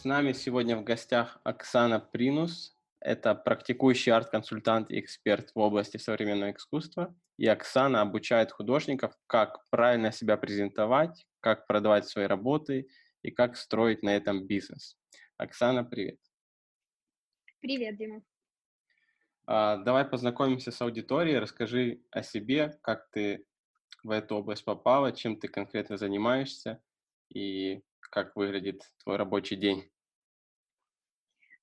С нами сегодня в гостях Оксана Принус. Это практикующий арт-консультант и эксперт в области современного искусства. И Оксана обучает художников, как правильно себя презентовать, как продавать свои работы и как строить на этом бизнес. Оксана, привет. Привет, Дима. А, давай познакомимся с аудиторией. Расскажи о себе, как ты в эту область попала, чем ты конкретно занимаешься и как выглядит твой рабочий день.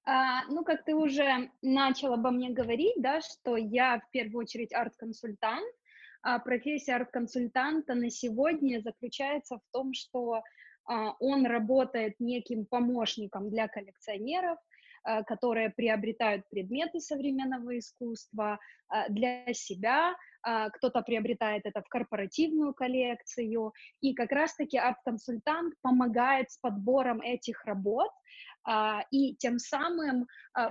А, ну, как ты уже начал обо мне говорить, да, что я в первую очередь арт-консультант. А профессия арт-консультанта на сегодня заключается в том, что а, он работает неким помощником для коллекционеров, которые приобретают предметы современного искусства для себя, кто-то приобретает это в корпоративную коллекцию, и как раз-таки арт-консультант помогает с подбором этих работ, и тем самым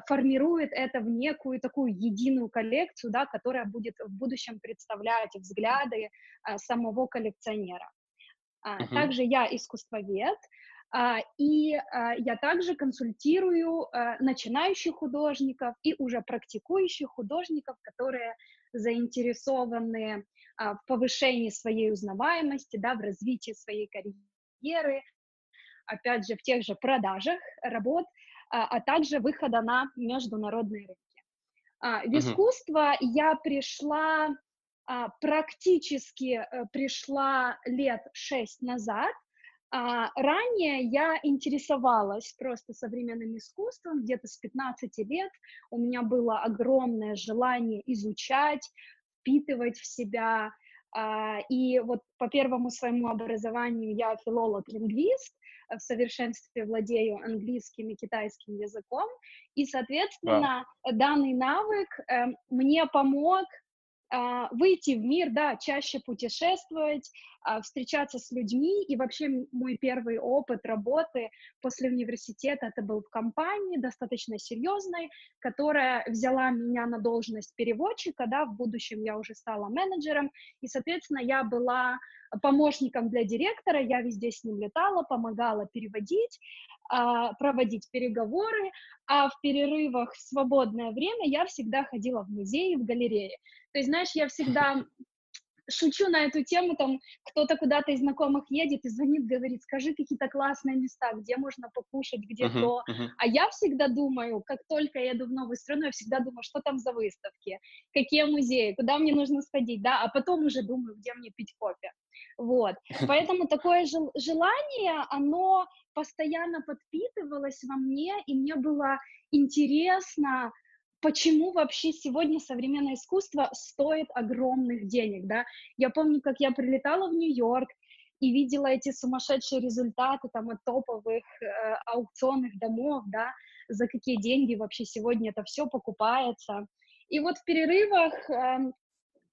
формирует это в некую такую единую коллекцию, да, которая будет в будущем представлять взгляды самого коллекционера. Uh-huh. Также я искусствовед, и я также консультирую начинающих художников и уже практикующих художников, которые заинтересованы в повышении своей узнаваемости, да, в развитии своей карьеры, опять же, в тех же продажах работ, а также выхода на международные рынки. В искусство я пришла практически э, пришла лет шесть назад, а, ранее я интересовалась просто современным искусством, где-то с 15 лет у меня было огромное желание изучать, впитывать в себя, а, и вот по первому своему образованию я филолог-лингвист, в совершенстве владею английским и китайским языком, и, соответственно, wow. данный навык э, мне помог выйти в мир, да, чаще путешествовать, а, встречаться с людьми. И вообще мой первый опыт работы после университета это был в компании достаточно серьезной, которая взяла меня на должность переводчика, да, в будущем я уже стала менеджером, и, соответственно, я была помощником для директора, я везде с ним летала, помогала переводить, а, проводить переговоры, а в перерывах в свободное время я всегда ходила в музеи, в галереи. То есть, знаешь, я всегда шучу на эту тему, там кто-то куда-то из знакомых едет и звонит, говорит, скажи какие-то классные места, где можно покушать, где uh-huh, то. Uh-huh. А я всегда думаю, как только я еду в новую страну, я всегда думаю, что там за выставки, какие музеи, куда мне нужно сходить, да, а потом уже думаю, где мне пить кофе. Вот. Поэтому такое жел- желание, оно постоянно подпитывалось во мне, и мне было интересно почему вообще сегодня современное искусство стоит огромных денег, да. Я помню, как я прилетала в Нью-Йорк и видела эти сумасшедшие результаты там от топовых э, аукционных домов, да, за какие деньги вообще сегодня это все покупается. И вот в перерывах э,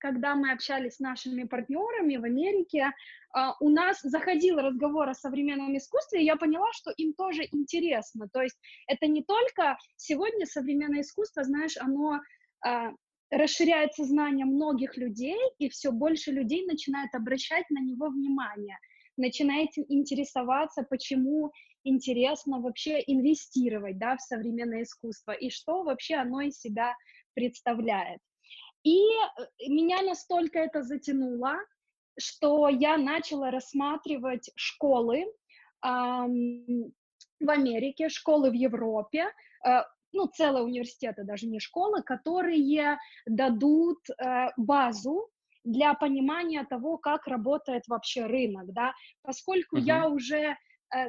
когда мы общались с нашими партнерами в Америке, а, у нас заходил разговор о современном искусстве, и я поняла, что им тоже интересно. То есть это не только сегодня современное искусство, знаешь, оно а, расширяет сознание многих людей, и все больше людей начинает обращать на него внимание, начинает интересоваться, почему интересно вообще инвестировать да, в современное искусство, и что вообще оно из себя представляет. И э, меня настолько это затянуло, что я начала рассматривать школы эм, в Америке, школы в Европе, э, ну, целые университеты, даже не школы, которые дадут э, базу для понимания того, как работает вообще рынок, да, поскольку uh-huh. я уже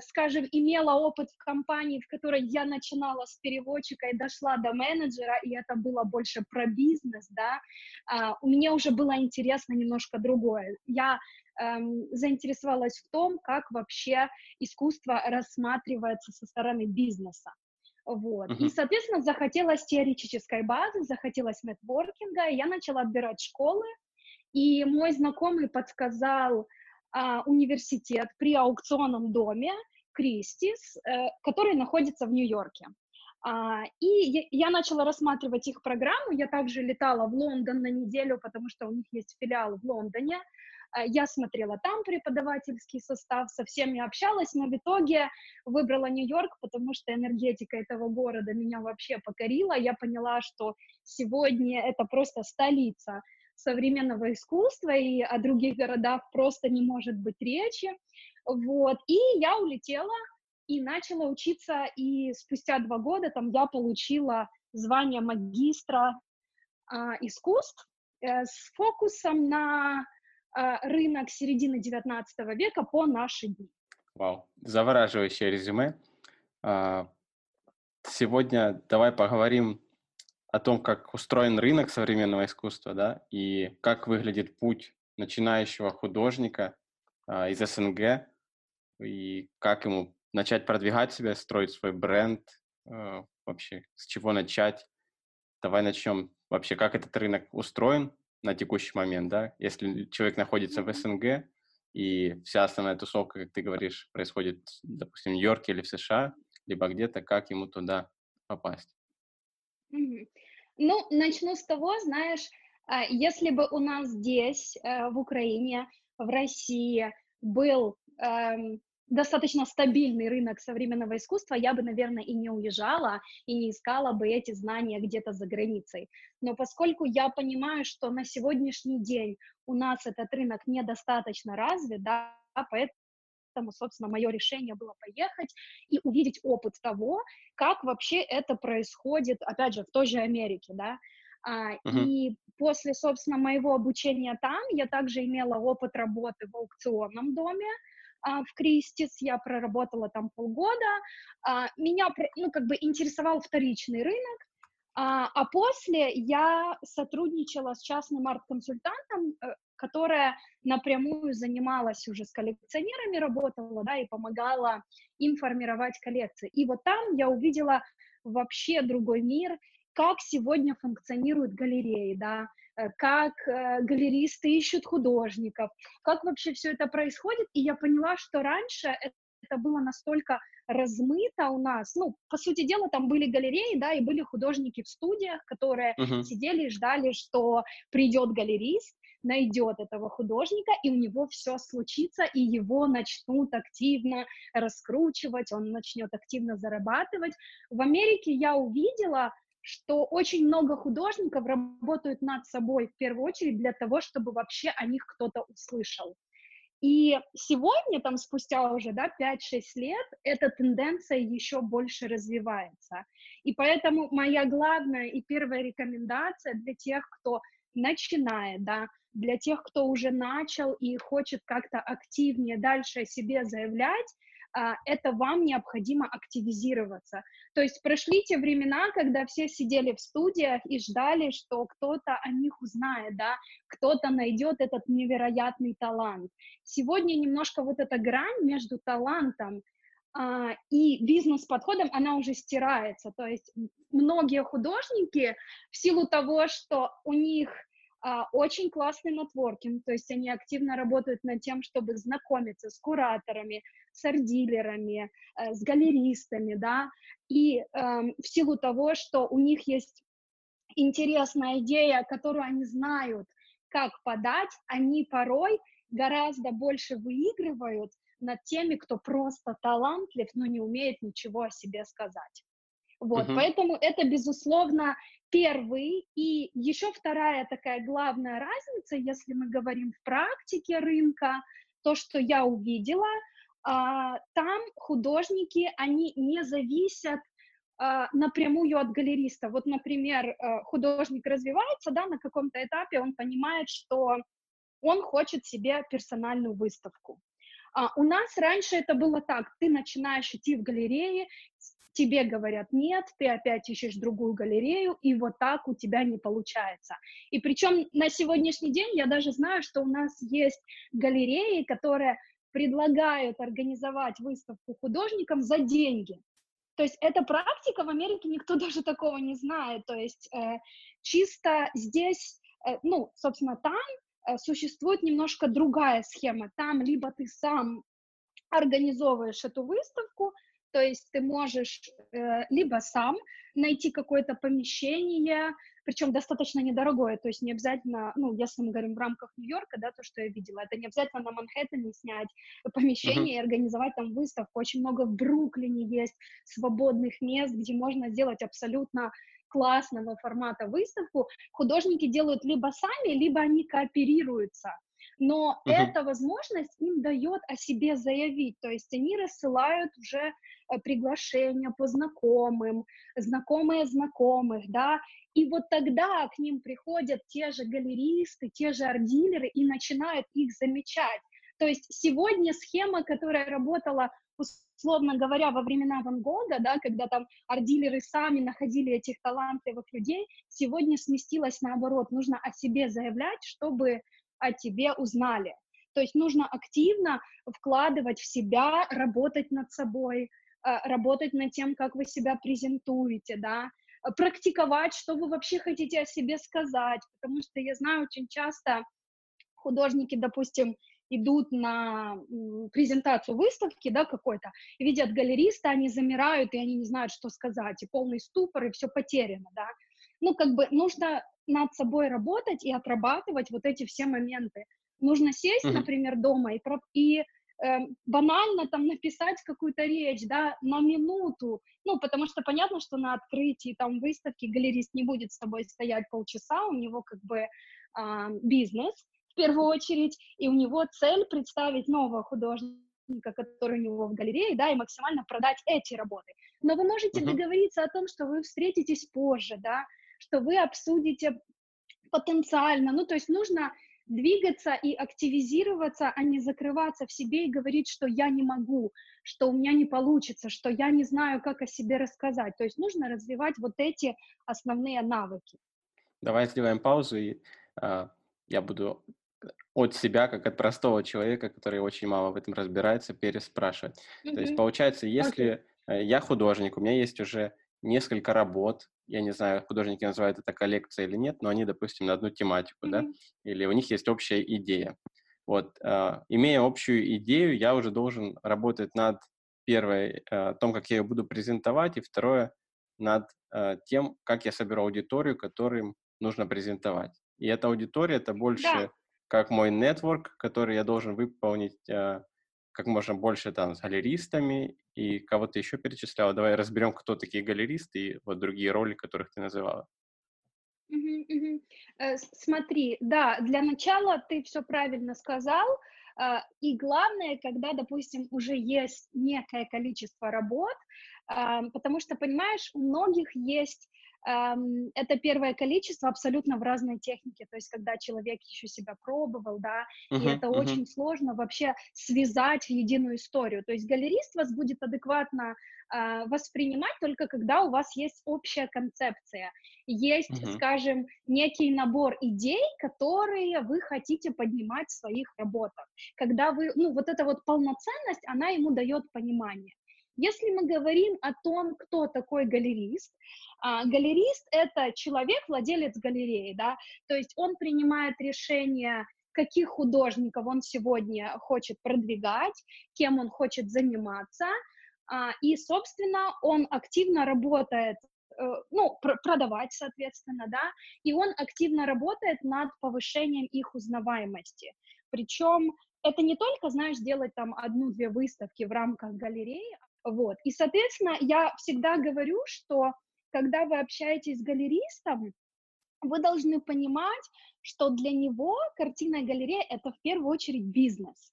скажем, имела опыт в компании, в которой я начинала с переводчика и дошла до менеджера, и это было больше про бизнес, да, а, у меня уже было интересно немножко другое. Я эм, заинтересовалась в том, как вообще искусство рассматривается со стороны бизнеса. Вот. Uh-huh. И, соответственно, захотелось теоретической базы, захотелось нетворкинга, и я начала отбирать школы, и мой знакомый подсказал а, университет при аукционном доме Кристис, э, который находится в Нью-Йорке. А, и я начала рассматривать их программу. Я также летала в Лондон на неделю, потому что у них есть филиал в Лондоне. Э, я смотрела там преподавательский состав, со всеми общалась, но в итоге выбрала Нью-Йорк, потому что энергетика этого города меня вообще покорила. Я поняла, что сегодня это просто столица современного искусства, и о других городах просто не может быть речи. Вот. И я улетела и начала учиться, и спустя два года там я получила звание магистра а, искусств э, с фокусом на а, рынок середины 19 века по наши дни. Вау, завораживающее резюме. А, сегодня давай поговорим о том, как устроен рынок современного искусства, да, и как выглядит путь начинающего художника а, из СНГ, и как ему начать продвигать себя, строить свой бренд, а, вообще с чего начать. Давай начнем вообще, как этот рынок устроен на текущий момент, да, если человек находится в СНГ, и вся основная тусовка, как ты говоришь, происходит, допустим, в Нью-Йорке или в США, либо где-то, как ему туда попасть? Ну, начну с того, знаешь, а, если бы у нас здесь, э, в Украине, в России был эм, достаточно стабильный рынок современного искусства, я бы, наверное, и не уезжала, и не искала бы эти знания где-то за границей. Но поскольку я понимаю, что на сегодняшний день у нас этот рынок недостаточно развит, да, поэтому поэтому, собственно, мое решение было поехать и увидеть опыт того, как вообще это происходит, опять же, в той же Америке, да, Uh-huh. И после, собственно, моего обучения там я также имела опыт работы в аукционном доме, а, в Кристис, я проработала там полгода, а, меня, ну, как бы интересовал вторичный рынок, а, а после я сотрудничала с частным арт-консультантом, э, которая напрямую занималась уже с коллекционерами, работала, да, и помогала им формировать коллекции. И вот там я увидела вообще другой мир, как сегодня функционируют галереи, да, э, как э, галеристы ищут художников, как вообще все это происходит, и я поняла, что раньше это было настолько размыто у нас. Ну, по сути дела, там были галереи, да, и были художники в студиях, которые uh-huh. сидели и ждали, что придет галерист, найдет этого художника, и у него все случится, и его начнут активно раскручивать, он начнет активно зарабатывать. В Америке я увидела, что очень много художников работают над собой в первую очередь для того, чтобы вообще о них кто-то услышал. И сегодня, там, спустя уже да, 5-6 лет, эта тенденция еще больше развивается. И поэтому моя главная и первая рекомендация для тех, кто начинает, да, для тех, кто уже начал и хочет как-то активнее дальше о себе заявлять, а, это вам необходимо активизироваться. То есть прошли те времена, когда все сидели в студиях и ждали, что кто-то о них узнает, да, кто-то найдет этот невероятный талант. Сегодня немножко вот эта грань между талантом а, и бизнес-подходом, она уже стирается. То есть многие художники в силу того, что у них очень классный нетворкинг, то есть они активно работают над тем, чтобы знакомиться с кураторами, с арт-дилерами, э, с галеристами, да, и э, в силу того, что у них есть интересная идея, которую они знают, как подать, они порой гораздо больше выигрывают над теми, кто просто талантлив, но не умеет ничего о себе сказать. Вот, uh-huh. поэтому это, безусловно, первый. И еще вторая такая главная разница, если мы говорим в практике рынка, то, что я увидела, а, там художники, они не зависят а, напрямую от галериста. Вот, например, э, художник развивается, да, на каком-то этапе он понимает, что он хочет себе персональную выставку. А у нас раньше это было так, ты начинаешь идти в галереи, тебе говорят нет, ты опять ищешь другую галерею, и вот так у тебя не получается. И причем на сегодняшний день я даже знаю, что у нас есть галереи, которые предлагают организовать выставку художникам за деньги. То есть эта практика в Америке никто даже такого не знает. То есть э, чисто здесь, э, ну, собственно, там э, существует немножко другая схема. Там либо ты сам организовываешь эту выставку, то есть ты можешь э, либо сам найти какое-то помещение, причем достаточно недорогое, то есть не обязательно, ну, если мы говорим в рамках Нью-Йорка, да, то, что я видела, это не обязательно на Манхэттене снять помещение uh-huh. и организовать там выставку, очень много в Бруклине есть свободных мест, где можно сделать абсолютно классного формата выставку, художники делают либо сами, либо они кооперируются. Но uh-huh. эта возможность им дает о себе заявить, то есть они рассылают уже э, приглашения по знакомым, знакомые знакомых, да, и вот тогда к ним приходят те же галеристы, те же арт-дилеры и начинают их замечать. То есть сегодня схема, которая работала условно говоря, во времена Ван Гога, да, когда там арт-дилеры сами находили этих талантливых людей, сегодня сместилось наоборот. Нужно о себе заявлять, чтобы о тебе узнали. То есть нужно активно вкладывать в себя, работать над собой, э, работать над тем, как вы себя презентуете, да, практиковать, что вы вообще хотите о себе сказать, потому что я знаю очень часто художники, допустим, идут на презентацию выставки, да, какой-то, видят галериста, они замирают, и они не знают, что сказать, и полный ступор, и все потеряно, да. Ну, как бы нужно над собой работать и отрабатывать вот эти все моменты. Нужно сесть, mm-hmm. например, дома и, и э, банально там написать какую-то речь, да, на минуту, ну, потому что понятно, что на открытии там выставки галерист не будет с тобой стоять полчаса, у него как бы э, бизнес, в первую очередь, и у него цель представить нового художника, который у него в галерее, да, и максимально продать эти работы. Но вы можете uh-huh. договориться о том, что вы встретитесь позже, да, что вы обсудите потенциально, ну, то есть нужно двигаться и активизироваться, а не закрываться в себе и говорить, что я не могу, что у меня не получится, что я не знаю, как о себе рассказать. То есть нужно развивать вот эти основные навыки. Давай сделаем паузу, и э, я буду от себя, как от простого человека, который очень мало в этом разбирается, переспрашивать. Mm-hmm. То есть получается, если okay. я художник, у меня есть уже несколько работ, я не знаю, художники называют это коллекция или нет, но они, допустим, на одну тематику, mm-hmm. да, или у них есть общая идея. Вот, э, имея общую идею, я уже должен работать над первой, э, том, как я ее буду презентовать, и второе, над э, тем, как я соберу аудиторию, которым нужно презентовать. И эта аудитория, это больше да как мой нетворк, который я должен выполнить э, как можно больше там с галеристами и кого-то еще перечисляла. Давай разберем, кто такие галеристы и вот другие роли, которых ты называла. Э, смотри, да, для начала ты все правильно сказал. Э, и главное, когда, допустим, уже есть некое количество работ, потому что, понимаешь, у многих есть это первое количество абсолютно в разной технике, то есть когда человек еще себя пробовал, да, uh-huh, и это uh-huh. очень сложно вообще связать в единую историю. То есть галерист вас будет адекватно э, воспринимать только когда у вас есть общая концепция, есть, uh-huh. скажем, некий набор идей, которые вы хотите поднимать в своих работах. Когда вы, ну, вот эта вот полноценность, она ему дает понимание. Если мы говорим о том, кто такой галерист, а, галерист — это человек, владелец галереи, да, то есть он принимает решение, каких художников он сегодня хочет продвигать, кем он хочет заниматься, а, и, собственно, он активно работает э, ну, пр продавать, соответственно, да, и он активно работает над повышением их узнаваемости. Причем это не только, знаешь, делать там одну-две выставки в рамках галереи, вот. И, соответственно, я всегда говорю, что когда вы общаетесь с галеристом, вы должны понимать, что для него картинная галерея — это в первую очередь бизнес.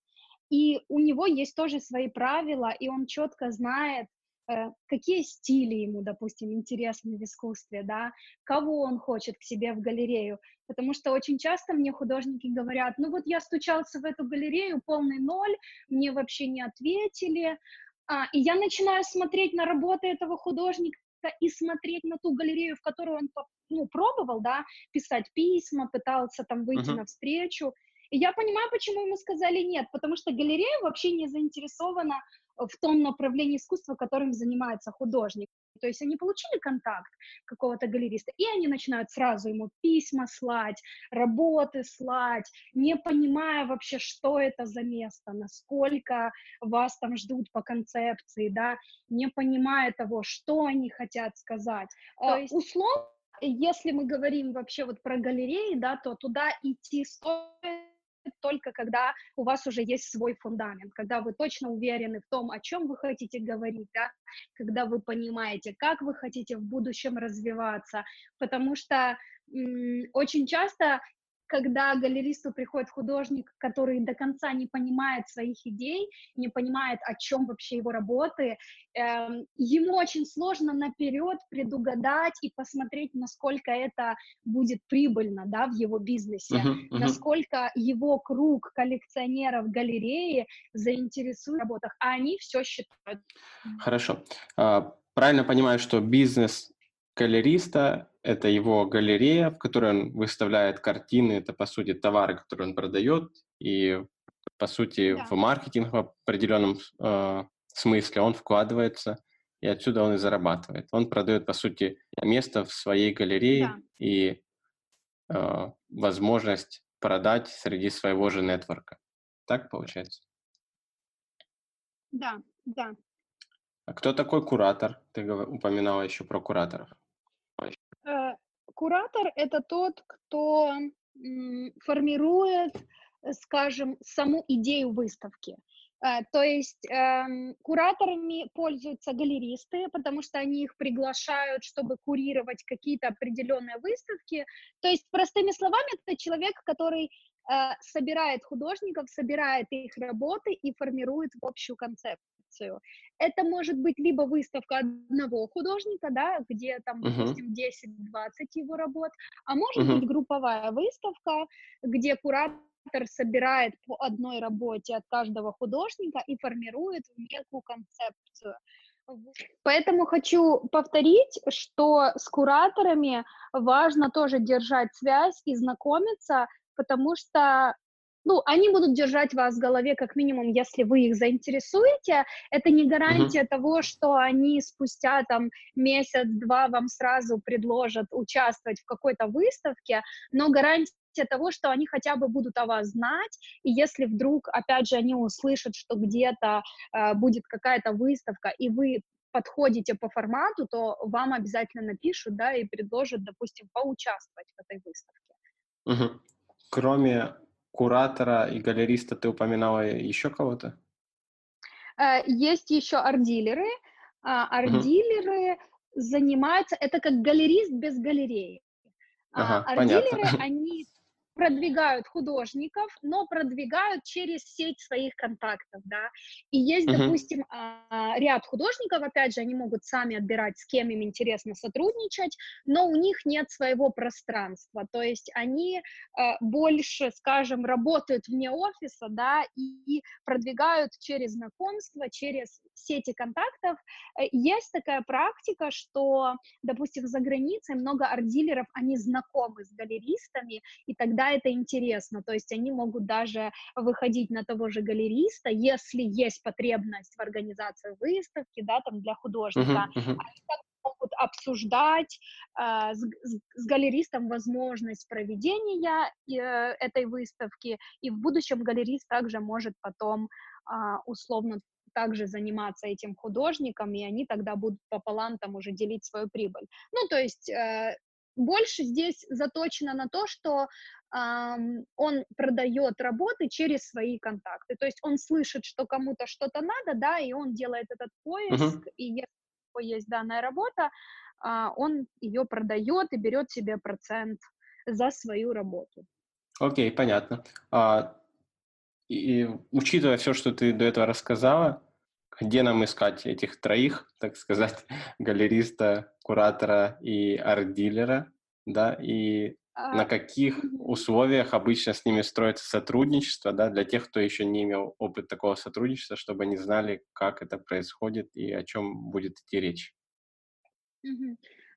И у него есть тоже свои правила, и он четко знает, э, какие стили ему, допустим, интересны в искусстве, да, кого он хочет к себе в галерею. Потому что очень часто мне художники говорят, ну вот я стучался в эту галерею, полный ноль, мне вообще не ответили, а, и я начинаю смотреть на работы этого художника и смотреть на ту галерею, в которую он ну, пробовал, да, писать письма, пытался там выйти uh-huh. навстречу. И я понимаю, почему ему сказали нет, потому что галерея вообще не заинтересована в том направлении искусства, которым занимается художник. То есть они получили контакт какого-то галериста, и они начинают сразу ему письма слать, работы слать, не понимая вообще, что это за место, насколько вас там ждут по концепции, да, не понимая того, что они хотят сказать. То есть условно если мы говорим вообще вот про галереи, да, то туда идти стоит только когда у вас уже есть свой фундамент, когда вы точно уверены в том, о чем вы хотите говорить, да, когда вы понимаете, как вы хотите в будущем развиваться, потому что очень часто когда галеристу приходит художник, который до конца не понимает своих идей, не понимает, о чем вообще его работы, э, ему очень сложно наперед предугадать и посмотреть, насколько это будет прибыльно, да, в его бизнесе, uh-huh, uh-huh. насколько его круг коллекционеров галереи заинтересует в работах, а они все считают. Хорошо. А, правильно понимаю, что бизнес галериста — это его галерея, в которой он выставляет картины, это, по сути, товары, которые он продает, и, по сути, да. в маркетинг в определенном э, смысле он вкладывается, и отсюда он и зарабатывает. Он продает, по сути, место в своей галерее да. и э, возможность продать среди своего же нетворка. Так получается? Да, да. А кто такой куратор? Ты упоминала еще про кураторов. Э, куратор- это тот, кто формирует, э, скажем, саму идею выставки. Э, то есть эм, кураторами пользуются галеристы, потому что они их приглашают, чтобы курировать какие-то определенные выставки. То есть, простыми словами, это человек, который собирает художников, собирает их работы и формирует в общую концепцию. Это может быть либо выставка одного художника, да, где там, uh-huh. допустим, 10-20 его работ, а может uh-huh. быть групповая выставка, где куратор собирает по одной работе от каждого художника и формирует некую концепцию. Поэтому хочу повторить, что с кураторами важно тоже держать связь и знакомиться, потому что ну, они будут держать вас в голове как минимум, если вы их заинтересуете. Это не гарантия uh-huh. того, что они спустя там месяц-два вам сразу предложат участвовать в какой-то выставке, но гарантия того, что они хотя бы будут о вас знать, и если вдруг, опять же, они услышат, что где-то э, будет какая-то выставка, и вы подходите по формату, то вам обязательно напишут, да, и предложат, допустим, поучаствовать в этой выставке. Угу. Кроме куратора и галериста ты упоминала еще кого-то? Э, есть еще арт-дилеры. А, арт-дилеры угу. занимаются, это как галерист без галереи. А, ага, арт-дилеры, они продвигают художников, но продвигают через сеть своих контактов, да. И есть, uh-huh. допустим, а, ряд художников, опять же, они могут сами отбирать, с кем им интересно сотрудничать, но у них нет своего пространства, то есть они а, больше, скажем, работают вне офиса, да, и продвигают через знакомства, через сети контактов. Э, есть такая практика, что, допустим, за границей много арт-дилеров, они знакомы с галеристами, и тогда это интересно, то есть они могут даже выходить на того же галериста, если есть потребность в организации выставки, да, там для художника, uh-huh, uh-huh. они могут обсуждать э, с, с галеристом возможность проведения э, этой выставки, и в будущем галерист также может потом э, условно также заниматься этим художником, и они тогда будут пополам там уже делить свою прибыль. Ну, то есть э, больше здесь заточено на то, что он продает работы через свои контакты. То есть он слышит, что кому-то что-то надо, да, и он делает этот поиск, uh-huh. и если у него есть данная работа, э, он ее продает и берет себе процент за свою работу. Окей, okay, понятно. А, и, учитывая все, что ты до этого рассказала, где нам искать этих троих, так сказать, галериста, куратора и арт-дилера, да, и а, на каких условиях обычно с ними строится сотрудничество, да, для тех, кто еще не имел опыт такого сотрудничества, чтобы они знали, как это происходит и о чем будет идти речь.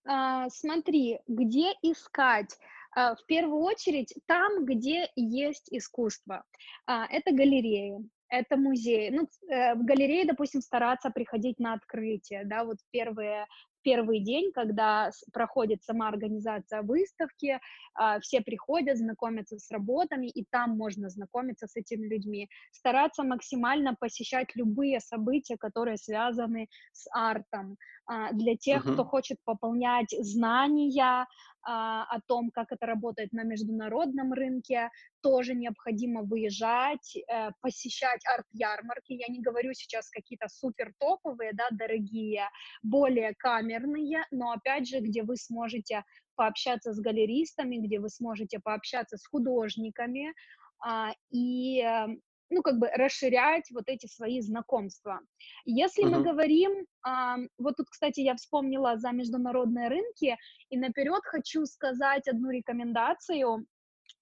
А, смотри, где искать? А, в первую очередь там, где есть искусство. А, это галереи, это музей. Ну, э, в галерее, допустим, стараться приходить на открытие, да, вот первые первый день, когда проходит сама организация выставки, а, все приходят, знакомятся с работами, и там можно знакомиться с этими людьми. Стараться максимально посещать любые события, которые связаны с артом. А, для тех, uh-huh. кто хочет пополнять знания а, о том, как это работает на международном рынке, тоже необходимо выезжать, э, посещать арт-ярмарки. Я не говорю сейчас какие-то супер топовые, да, дорогие, более камерные, но опять же, где вы сможете пообщаться с галеристами, где вы сможете пообщаться с художниками а, и эм, ну, как бы расширять вот эти свои знакомства. Если uh-huh. мы говорим, а, вот тут, кстати, я вспомнила за международные рынки, и наперед хочу сказать одну рекомендацию,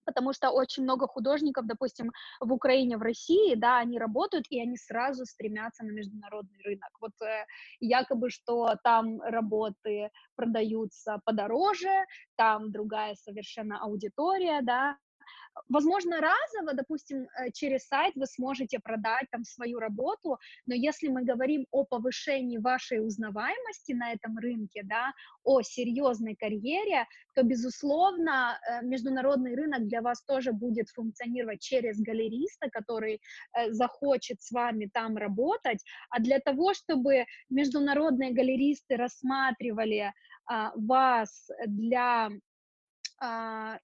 потому что очень много художников, допустим, в Украине, в России, да, они работают, и они сразу стремятся на международный рынок. Вот э, якобы, что там работы продаются подороже, там другая совершенно аудитория, да, Возможно, разово, допустим, э, через сайт вы сможете продать там свою работу, но если мы говорим о повышении вашей узнаваемости на этом рынке, да, о серьезной карьере, то, безусловно, э, международный рынок для вас тоже будет функционировать через галериста, который э, захочет с вами там работать, а для того, чтобы международные галеристы рассматривали а, вас для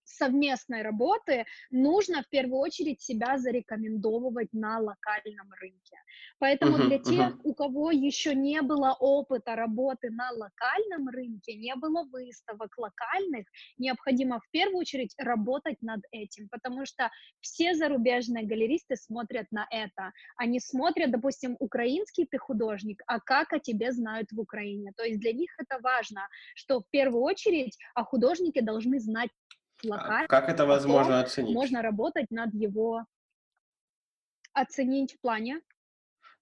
совместной работы нужно в первую очередь себя зарекомендовывать на локальном рынке. Поэтому uh-huh, для тех, uh-huh. у кого еще не было опыта работы на локальном рынке, не было выставок локальных, необходимо в первую очередь работать над этим, потому что все зарубежные галеристы смотрят на это. Они смотрят, допустим, украинский ты художник, а как о тебе знают в Украине. То есть для них это важно, что в первую очередь о художнике должны знать локально. Как это возможно оценить? Можно работать над его... Оценить в плане?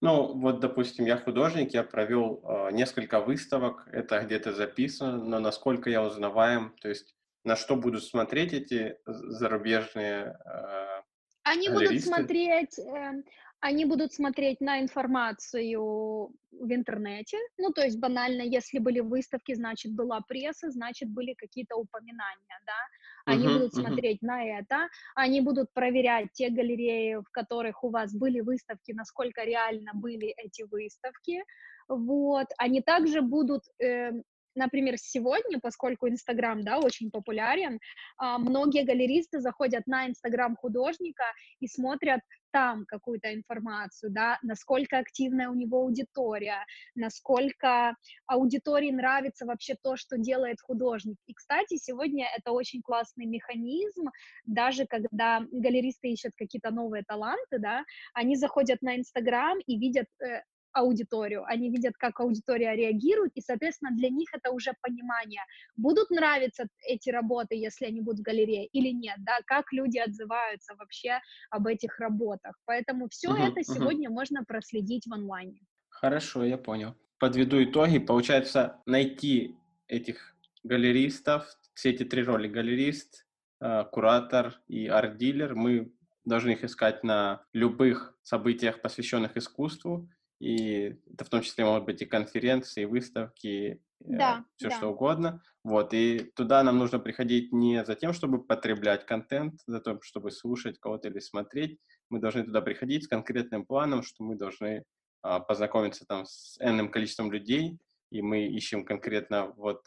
Ну, вот, допустим, я художник, я провел э, несколько выставок, это где-то записано, но насколько я узнаваем, то есть на что будут смотреть эти зарубежные э, Они будут смотреть, э, они будут смотреть на информацию в интернете, ну, то есть банально, если были выставки, значит, была пресса, значит, были какие-то упоминания, да, они uh-huh, будут смотреть uh-huh. на это, они будут проверять те галереи, в которых у вас были выставки, насколько реально были эти выставки, вот, они также будут э, например, сегодня, поскольку Инстаграм, да, очень популярен, а, многие галеристы заходят на Инстаграм художника и смотрят там какую-то информацию, да, насколько активная у него аудитория, насколько аудитории нравится вообще то, что делает художник. И, кстати, сегодня это очень классный механизм, даже когда галеристы ищут какие-то новые таланты, да, они заходят на Инстаграм и видят э, аудиторию, они видят, как аудитория реагирует, и, соответственно, для них это уже понимание, будут нравиться эти работы, если они будут в галерее, или нет, да, как люди отзываются вообще об этих работах. Поэтому все uh-huh, это uh-huh. сегодня можно проследить в онлайне. Хорошо, я понял. Подведу итоги. Получается, найти этих галеристов, все эти три роли, галерист, э, куратор и арт-дилер, мы должны их искать на любых событиях, посвященных искусству, и это в том числе могут быть и конференции, и выставки, да, э, все да. что угодно. Вот, и туда нам нужно приходить не за тем, чтобы потреблять контент, за тем, чтобы слушать кого-то или смотреть. Мы должны туда приходить с конкретным планом, что мы должны а, познакомиться там с энным количеством людей, и мы ищем конкретно вот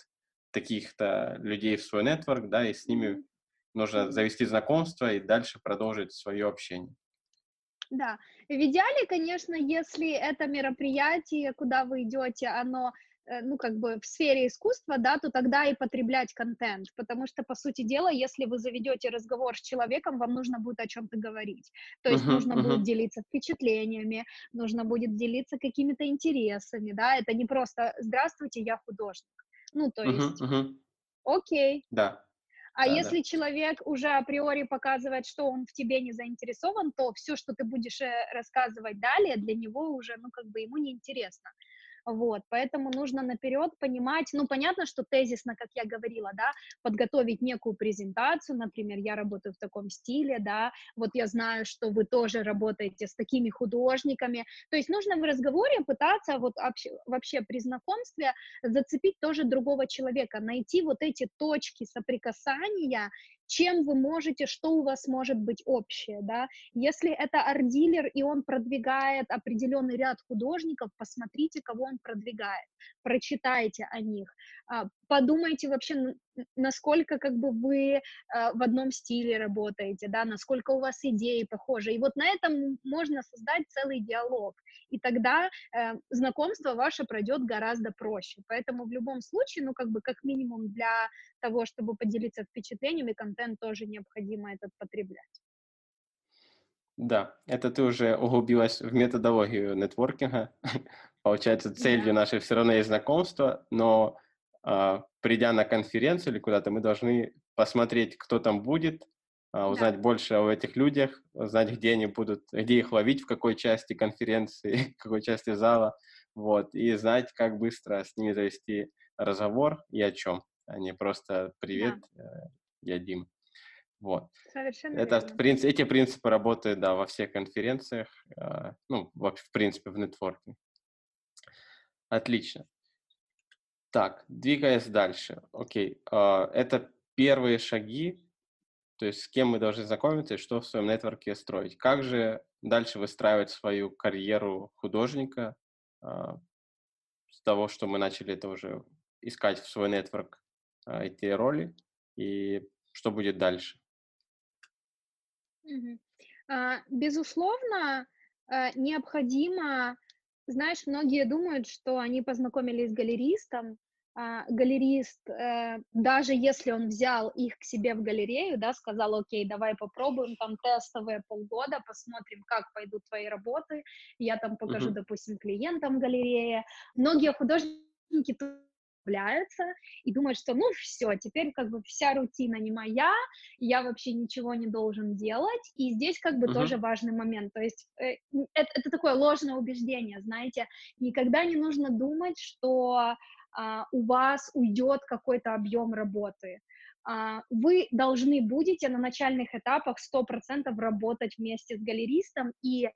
таких-то людей в свой нетворк, да, и с ними нужно завести знакомство и дальше продолжить свое общение. Да, в идеале, конечно, если это мероприятие, куда вы идете, оно э, ну, как бы в сфере искусства, да, то тогда и потреблять контент, потому что, по сути дела, если вы заведете разговор с человеком, вам нужно будет о чем-то говорить, то есть uh-huh, нужно uh-huh. будет делиться впечатлениями, нужно будет делиться какими-то интересами, да, это не просто «здравствуйте, я художник», ну, то есть, uh-huh, uh-huh. окей, да. А да, если да. человек уже априори показывает, что он в тебе не заинтересован, то все, что ты будешь э, рассказывать далее, для него уже, ну, как бы ему неинтересно. Вот, поэтому нужно наперед понимать, ну, понятно, что тезисно, как я говорила, да, подготовить некую презентацию, например, я работаю в таком стиле, да, вот я знаю, что вы тоже работаете с такими художниками, то есть нужно в разговоре пытаться вот вообще, при знакомстве зацепить тоже другого человека, найти вот эти точки соприкасания чем вы можете, что у вас может быть общее, да. Если это арт-дилер, и он продвигает определенный ряд художников, посмотрите, кого он продвигает, прочитайте о них, а, подумайте вообще, насколько как бы вы а, в одном стиле работаете, да, насколько у вас идеи похожи, и вот на этом можно создать целый диалог, и тогда э, знакомство ваше пройдет гораздо проще, поэтому в любом случае, ну, как бы, как минимум для того, чтобы поделиться впечатлениями, контент тоже необходимо этот потреблять. Да, это ты уже углубилась в методологию нетворкинга. Получается, целью нашей все равно есть знакомство, но э, придя на конференцию или куда-то, мы должны посмотреть, кто там будет, э, узнать да. больше о этих людях, узнать, где они будут, где их ловить, в какой части конференции, в какой части зала, вот, и знать, как быстро с ними завести разговор и о чем а не просто «Привет, да. Э, я Дим». Вот. Совершенно Это, верно. Принципе, эти принципы работают, да, во всех конференциях, э, ну, вообще, в принципе, в нетворке. Отлично. Так, двигаясь дальше. Окей, э, это первые шаги, то есть с кем мы должны знакомиться и что в своем нетворке строить. Как же дальше выстраивать свою карьеру художника с того, что мы начали это уже искать в свой нетворк а, эти роли и что будет дальше? А, безусловно, а, необходимо, знаешь, многие думают, что они познакомились с галеристом, галерист, э, даже если он взял их к себе в галерею, да, сказал, окей, давай попробуем там тестовые полгода, посмотрим, как пойдут твои работы, я там покажу, uh-huh. допустим, клиентам галереи. Многие художники расслабляются и думают, что ну все, теперь как бы вся рутина не моя, я вообще ничего не должен делать, и здесь как бы uh-huh. тоже важный момент, то есть э, это, это такое ложное убеждение, знаете, никогда не нужно думать, что Uh, у вас уйдет какой-то объем работы. Uh, вы должны будете на начальных этапах 100% работать вместе с галеристом, и uh,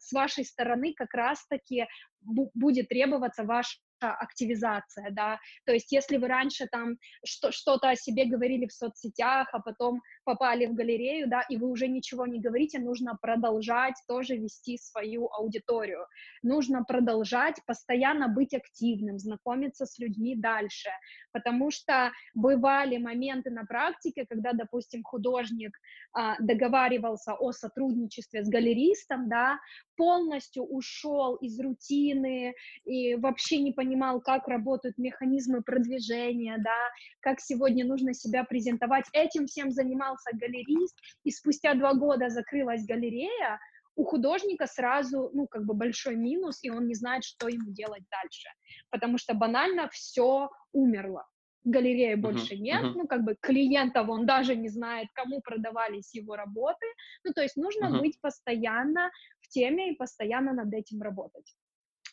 с вашей стороны как раз-таки будет требоваться ваш активизация, да, то есть если вы раньше там что-то о себе говорили в соцсетях, а потом попали в галерею, да, и вы уже ничего не говорите, нужно продолжать тоже вести свою аудиторию, нужно продолжать постоянно быть активным, знакомиться с людьми дальше, потому что бывали моменты на практике, когда, допустим, художник а, договаривался о сотрудничестве с галеристом, да, полностью ушел из рутины и вообще не понимал, как работают механизмы продвижения, да, как сегодня нужно себя презентовать. Этим всем занимался галерист, и спустя два года закрылась галерея, у художника сразу, ну, как бы большой минус, и он не знает, что ему делать дальше, потому что банально все умерло галереи больше uh-huh, нет, uh-huh. ну, как бы клиентов он даже не знает, кому продавались его работы, ну, то есть нужно uh-huh. быть постоянно в теме и постоянно над этим работать.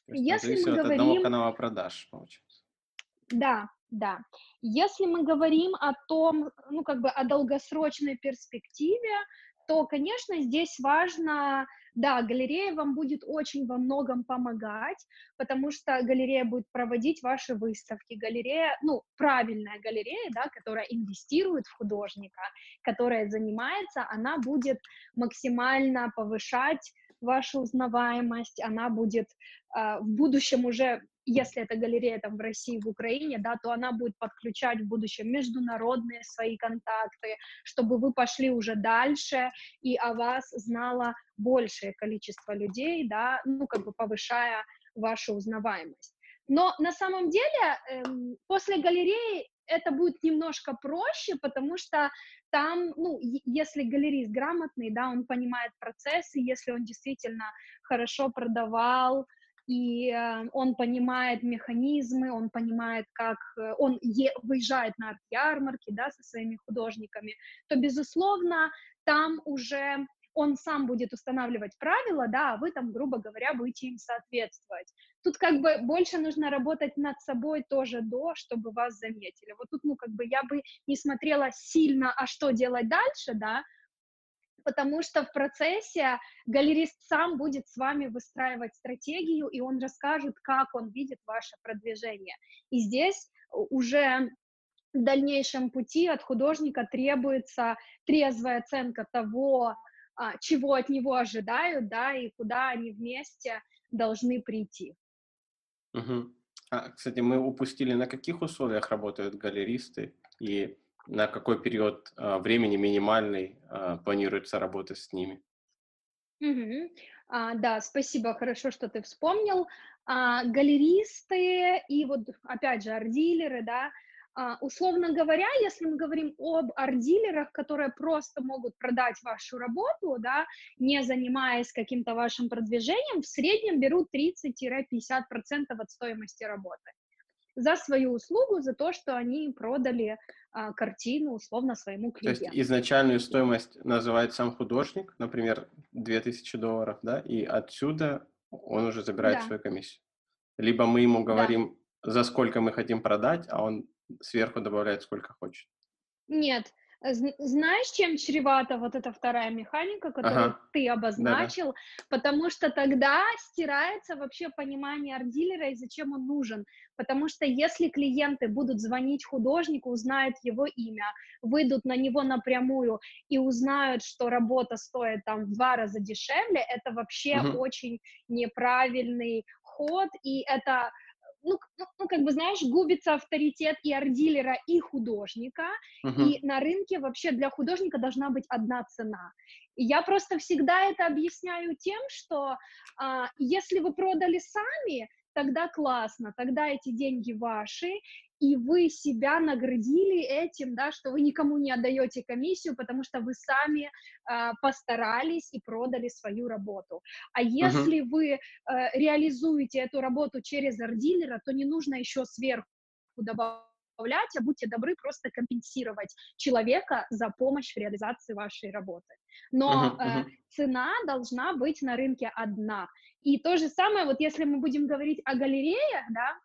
Если мы говорим... от одного канала продаж, получается. Да, да. Если мы говорим о том, ну, как бы о долгосрочной перспективе, то, конечно, здесь важно да, галерея вам будет очень во многом помогать, потому что галерея будет проводить ваши выставки. Галерея, ну, правильная галерея, да, которая инвестирует в художника, которая занимается, она будет максимально повышать вашу узнаваемость, она будет э, в будущем уже если это галерея там в России, в Украине, да, то она будет подключать в будущем международные свои контакты, чтобы вы пошли уже дальше, и о вас знало большее количество людей, да, ну, как бы повышая вашу узнаваемость. Но на самом деле эм, после галереи это будет немножко проще, потому что там, ну, если галерист грамотный, да, он понимает процессы, если он действительно хорошо продавал, и э, он понимает механизмы, он понимает, как э, он е- выезжает на арт-ярмарки, да, со своими художниками, то, безусловно, там уже он сам будет устанавливать правила, да, а вы там, грубо говоря, будете им соответствовать. Тут как бы больше нужно работать над собой тоже до, чтобы вас заметили. Вот тут, ну, как бы я бы не смотрела сильно, а что делать дальше, да, потому что в процессе галерист сам будет с вами выстраивать стратегию, и он расскажет, как он видит ваше продвижение. И здесь уже в дальнейшем пути от художника требуется трезвая оценка того, чего от него ожидают, да, и куда они вместе должны прийти. Угу. А, кстати, мы упустили, на каких условиях работают галеристы и на какой период а, времени минимальный а, планируется работа с ними? Угу. А, да, спасибо, хорошо, что ты вспомнил. А, галеристы и вот, опять же, арт-дилеры, да, а, условно говоря, если мы говорим об арт-дилерах, которые просто могут продать вашу работу, да, не занимаясь каким-то вашим продвижением, в среднем берут 30-50% от стоимости работы за свою услугу, за то, что они продали а, картину условно своему клиенту. То есть изначальную стоимость называет сам художник, например, 2000 долларов, да, и отсюда он уже забирает да. свою комиссию. Либо мы ему говорим, да. за сколько мы хотим продать, а он сверху добавляет сколько хочет. Нет, знаешь, чем чревата вот эта вторая механика, которую ага. ты обозначил? Да -да. Потому что тогда стирается вообще понимание арт-дилера и зачем он нужен. Потому что если клиенты будут звонить художнику, узнают его имя, выйдут на него напрямую и узнают, что работа стоит там в два раза дешевле, это вообще угу. очень неправильный ход, и это ну, ну, ну, как бы, знаешь, губится авторитет и арт-дилера, и художника, uh-huh. и на рынке вообще для художника должна быть одна цена. И я просто всегда это объясняю тем, что а, если вы продали сами, тогда классно, тогда эти деньги ваши, и вы себя наградили этим, да, что вы никому не отдаете комиссию, потому что вы сами э, постарались и продали свою работу. А если uh-huh. вы э, реализуете эту работу через арт-дилера, то не нужно еще сверху добавлять, а будьте добры просто компенсировать человека за помощь в реализации вашей работы. Но uh-huh, uh-huh. Э, цена должна быть на рынке одна. И то же самое, вот если мы будем говорить о галереях, да,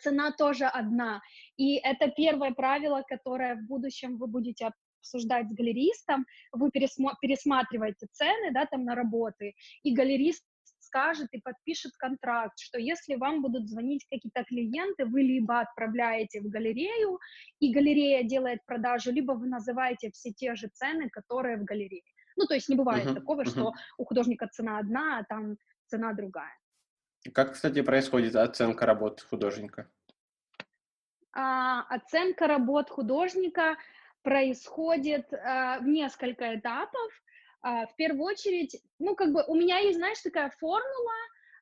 цена тоже одна. И это первое правило, которое в будущем вы будете обсуждать с галеристом, вы пересма- пересматриваете цены, да, там на работы, и галерист скажет и подпишет контракт, что если вам будут звонить какие-то клиенты, вы либо отправляете в галерею, и галерея делает продажу, либо вы называете все те же цены, которые в галерее. Ну, то есть не бывает uh-huh, такого, uh-huh. что у художника цена одна, а там цена другая. Как, кстати, происходит оценка работ художника? А, оценка работ художника происходит а, в несколько этапов. А, в первую очередь, ну, как бы у меня есть, знаешь, такая формула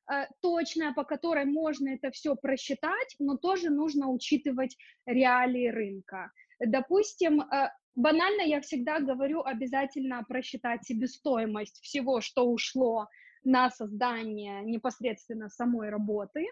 а, точная, по которой можно это все просчитать, но тоже нужно учитывать реалии рынка. Допустим, а, банально я всегда говорю обязательно просчитать себестоимость всего, что ушло на создание непосредственно самой работы.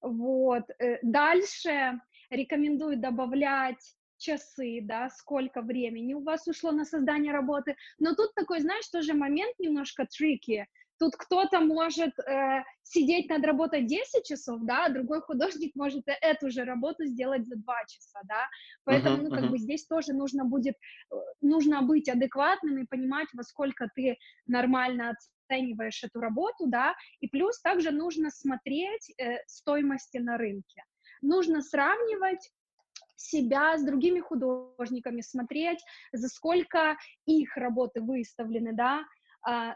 Вот. Э, дальше рекомендую добавлять часы, да, сколько времени у вас ушло на создание работы. Но тут такой, знаешь, тоже момент немножко трики. Тут кто-то может э, сидеть над работой 10 часов, да, а другой художник может эту же работу сделать за 2 часа, да. Поэтому, uh-huh, ну, как uh-huh. бы здесь тоже нужно будет, э, нужно быть адекватным и понимать, во сколько ты нормально оцениваешь эту работу, да, и плюс также нужно смотреть э, стоимости на рынке. Нужно сравнивать себя с другими художниками, смотреть, за сколько их работы выставлены, да,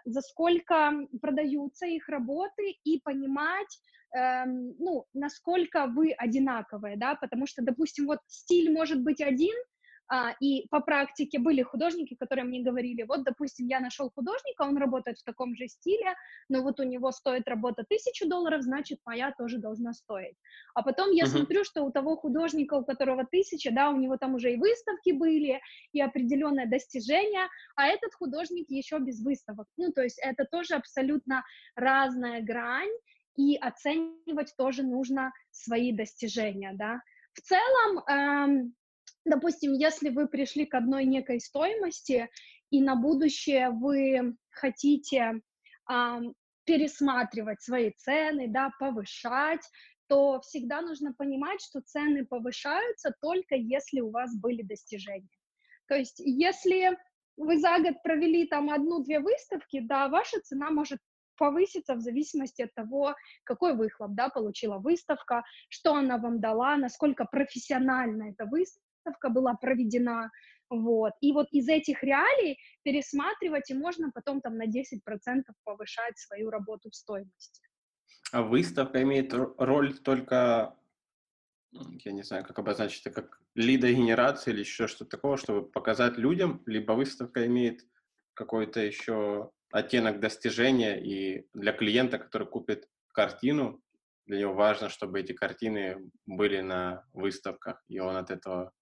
за сколько продаются их работы и понимать, эм, ну, насколько вы одинаковые, да, потому что, допустим, вот стиль может быть один, а, и по практике были художники, которые мне говорили, вот, допустим, я нашел художника, он работает в таком же стиле, но вот у него стоит работа тысячу долларов, значит, моя тоже должна стоить. А потом я uh-huh. смотрю, что у того художника, у которого тысяча, да, у него там уже и выставки были, и определенное достижение, а этот художник еще без выставок. Ну, то есть это тоже абсолютно разная грань, и оценивать тоже нужно свои достижения, да. В целом, эм, допустим, если вы пришли к одной некой стоимости, и на будущее вы хотите а, пересматривать свои цены, да, повышать, то всегда нужно понимать, что цены повышаются только если у вас были достижения. То есть если вы за год провели там одну-две выставки, да, ваша цена может повыситься в зависимости от того, какой выхлоп, да, получила выставка, что она вам дала, насколько профессионально эта выставка была проведена, вот. И вот из этих реалий пересматривать и можно потом там на 10% повышать свою работу в стоимости. А выставка имеет роль только, я не знаю, как обозначить это, как лидогенерация или еще что-то такого, чтобы показать людям, либо выставка имеет какой-то еще оттенок достижения, и для клиента, который купит картину, для него важно, чтобы эти картины были на выставках, и он от этого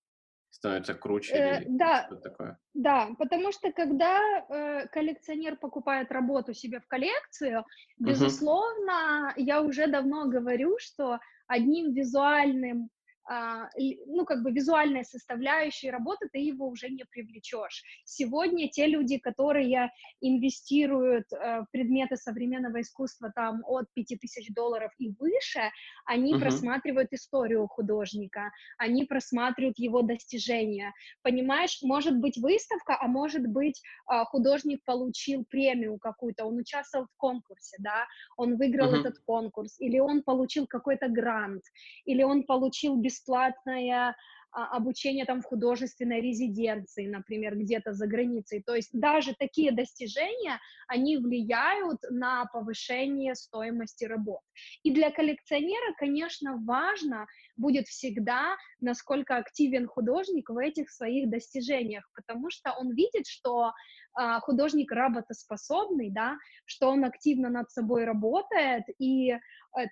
становится круче э, или да, что такое? Да, потому что когда э, коллекционер покупает работу себе в коллекцию, безусловно, uh-huh. я уже давно говорю, что одним визуальным ну, как бы визуальной составляющей работы, ты его уже не привлечешь. Сегодня те люди, которые инвестируют э, в предметы современного искусства там от 5000 долларов и выше, они uh-huh. просматривают историю художника, они просматривают его достижения. Понимаешь, может быть выставка, а может быть а, художник получил премию какую-то, он участвовал в конкурсе, да, он выиграл uh-huh. этот конкурс, или он получил какой-то грант, или он получил бесплатное а, обучение там в художественной резиденции, например, где-то за границей. То есть даже такие достижения, они влияют на повышение стоимости работ. И для коллекционера, конечно, важно будет всегда, насколько активен художник в этих своих достижениях, потому что он видит, что а, художник работоспособный, да, что он активно над собой работает, и а,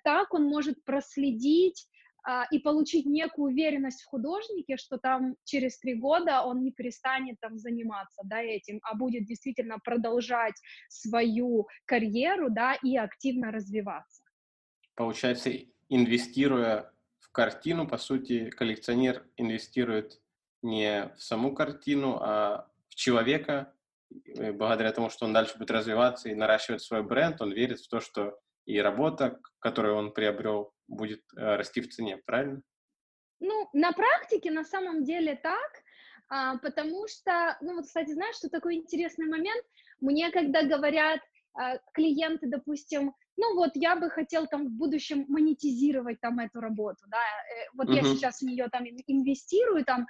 так он может проследить и получить некую уверенность в художнике, что там через три года он не перестанет там заниматься, да, этим, а будет действительно продолжать свою карьеру, да, и активно развиваться. Получается, инвестируя в картину, по сути, коллекционер инвестирует не в саму картину, а в человека, благодаря тому, что он дальше будет развиваться и наращивать свой бренд, он верит в то, что и работа, которую он приобрел, будет э, расти в цене, правильно? Ну, на практике на самом деле так, а, потому что, ну вот, кстати, знаешь, что такой интересный момент? Мне, когда говорят а, клиенты, допустим, ну вот я бы хотел там в будущем монетизировать там эту работу, да, э, вот uh-huh. я сейчас в нее там инвестирую, там,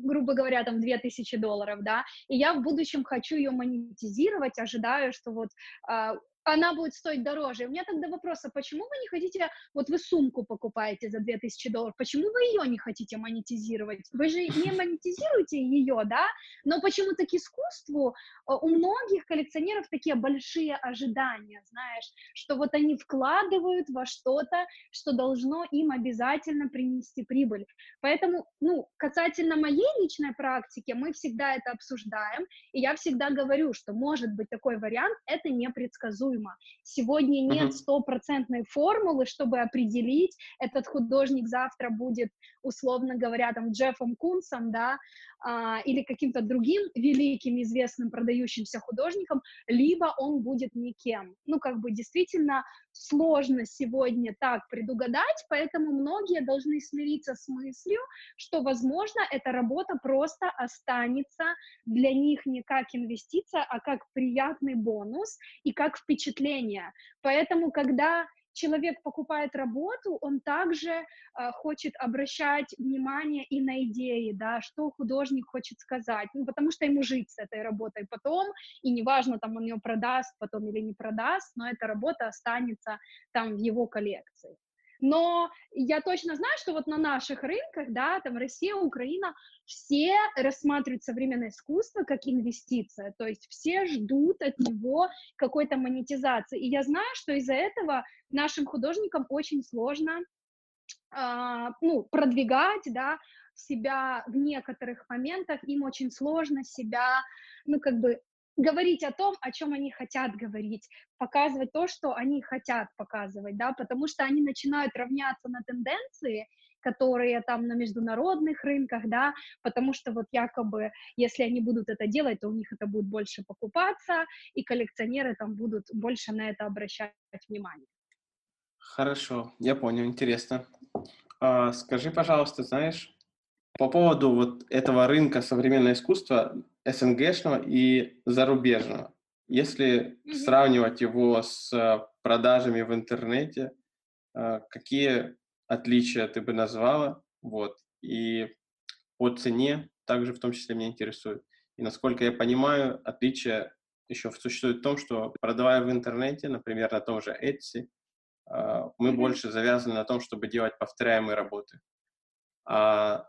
грубо говоря, там 2000 долларов, да, и я в будущем хочу ее монетизировать, ожидаю, что вот а, она будет стоить дороже. у меня тогда вопрос, а почему вы не хотите, вот вы сумку покупаете за 2000 долларов, почему вы ее не хотите монетизировать? Вы же не монетизируете ее, да? Но почему-то к искусству э, у многих коллекционеров такие большие ожидания, знаешь, что вот они вкладывают во что-то, что должно им обязательно принести прибыль. Поэтому, ну, касательно моей личной практики, мы всегда это обсуждаем, и я всегда говорю, что может быть такой вариант, это непредсказуемо предсказуемо. Сегодня нет стопроцентной формулы, чтобы определить, этот художник завтра будет, условно говоря, там, Джеффом Кунсом, да, а, или каким-то другим великим, известным, продающимся художником, либо он будет никем. Ну, как бы действительно сложно сегодня так предугадать, поэтому многие должны смириться с мыслью, что, возможно, эта работа просто останется для них не как инвестиция, а как приятный бонус и как впечатление. Поэтому, когда человек покупает работу, он также э, хочет обращать внимание и на идеи, да, что художник хочет сказать, ну, потому что ему жить с этой работой потом, и неважно, там он ее продаст потом или не продаст, но эта работа останется там в его коллекции. Но я точно знаю, что вот на наших рынках, да, там Россия, Украина, все рассматривают современное искусство как инвестиция, то есть все ждут от него какой-то монетизации. И я знаю, что из-за этого нашим художникам очень сложно Uh, ну, продвигать, да, себя в некоторых моментах, им очень сложно себя, ну, как бы говорить о том, о чем они хотят говорить, показывать то, что они хотят показывать, да, потому что они начинают равняться на тенденции, которые там на международных рынках, да, потому что вот якобы, если они будут это делать, то у них это будет больше покупаться, и коллекционеры там будут больше на это обращать внимание. Хорошо, я понял, интересно. А, скажи, пожалуйста, знаешь, по поводу вот этого рынка современного искусства, СНГшного и зарубежного, если mm-hmm. сравнивать его с э, продажами в интернете, э, какие отличия ты бы назвала, вот, и по цене также в том числе меня интересует. И насколько я понимаю, отличие еще существует в том, что продавая в интернете, например, на том же Etsy, а, мы mm-hmm. больше завязаны на том, чтобы делать повторяемые работы. А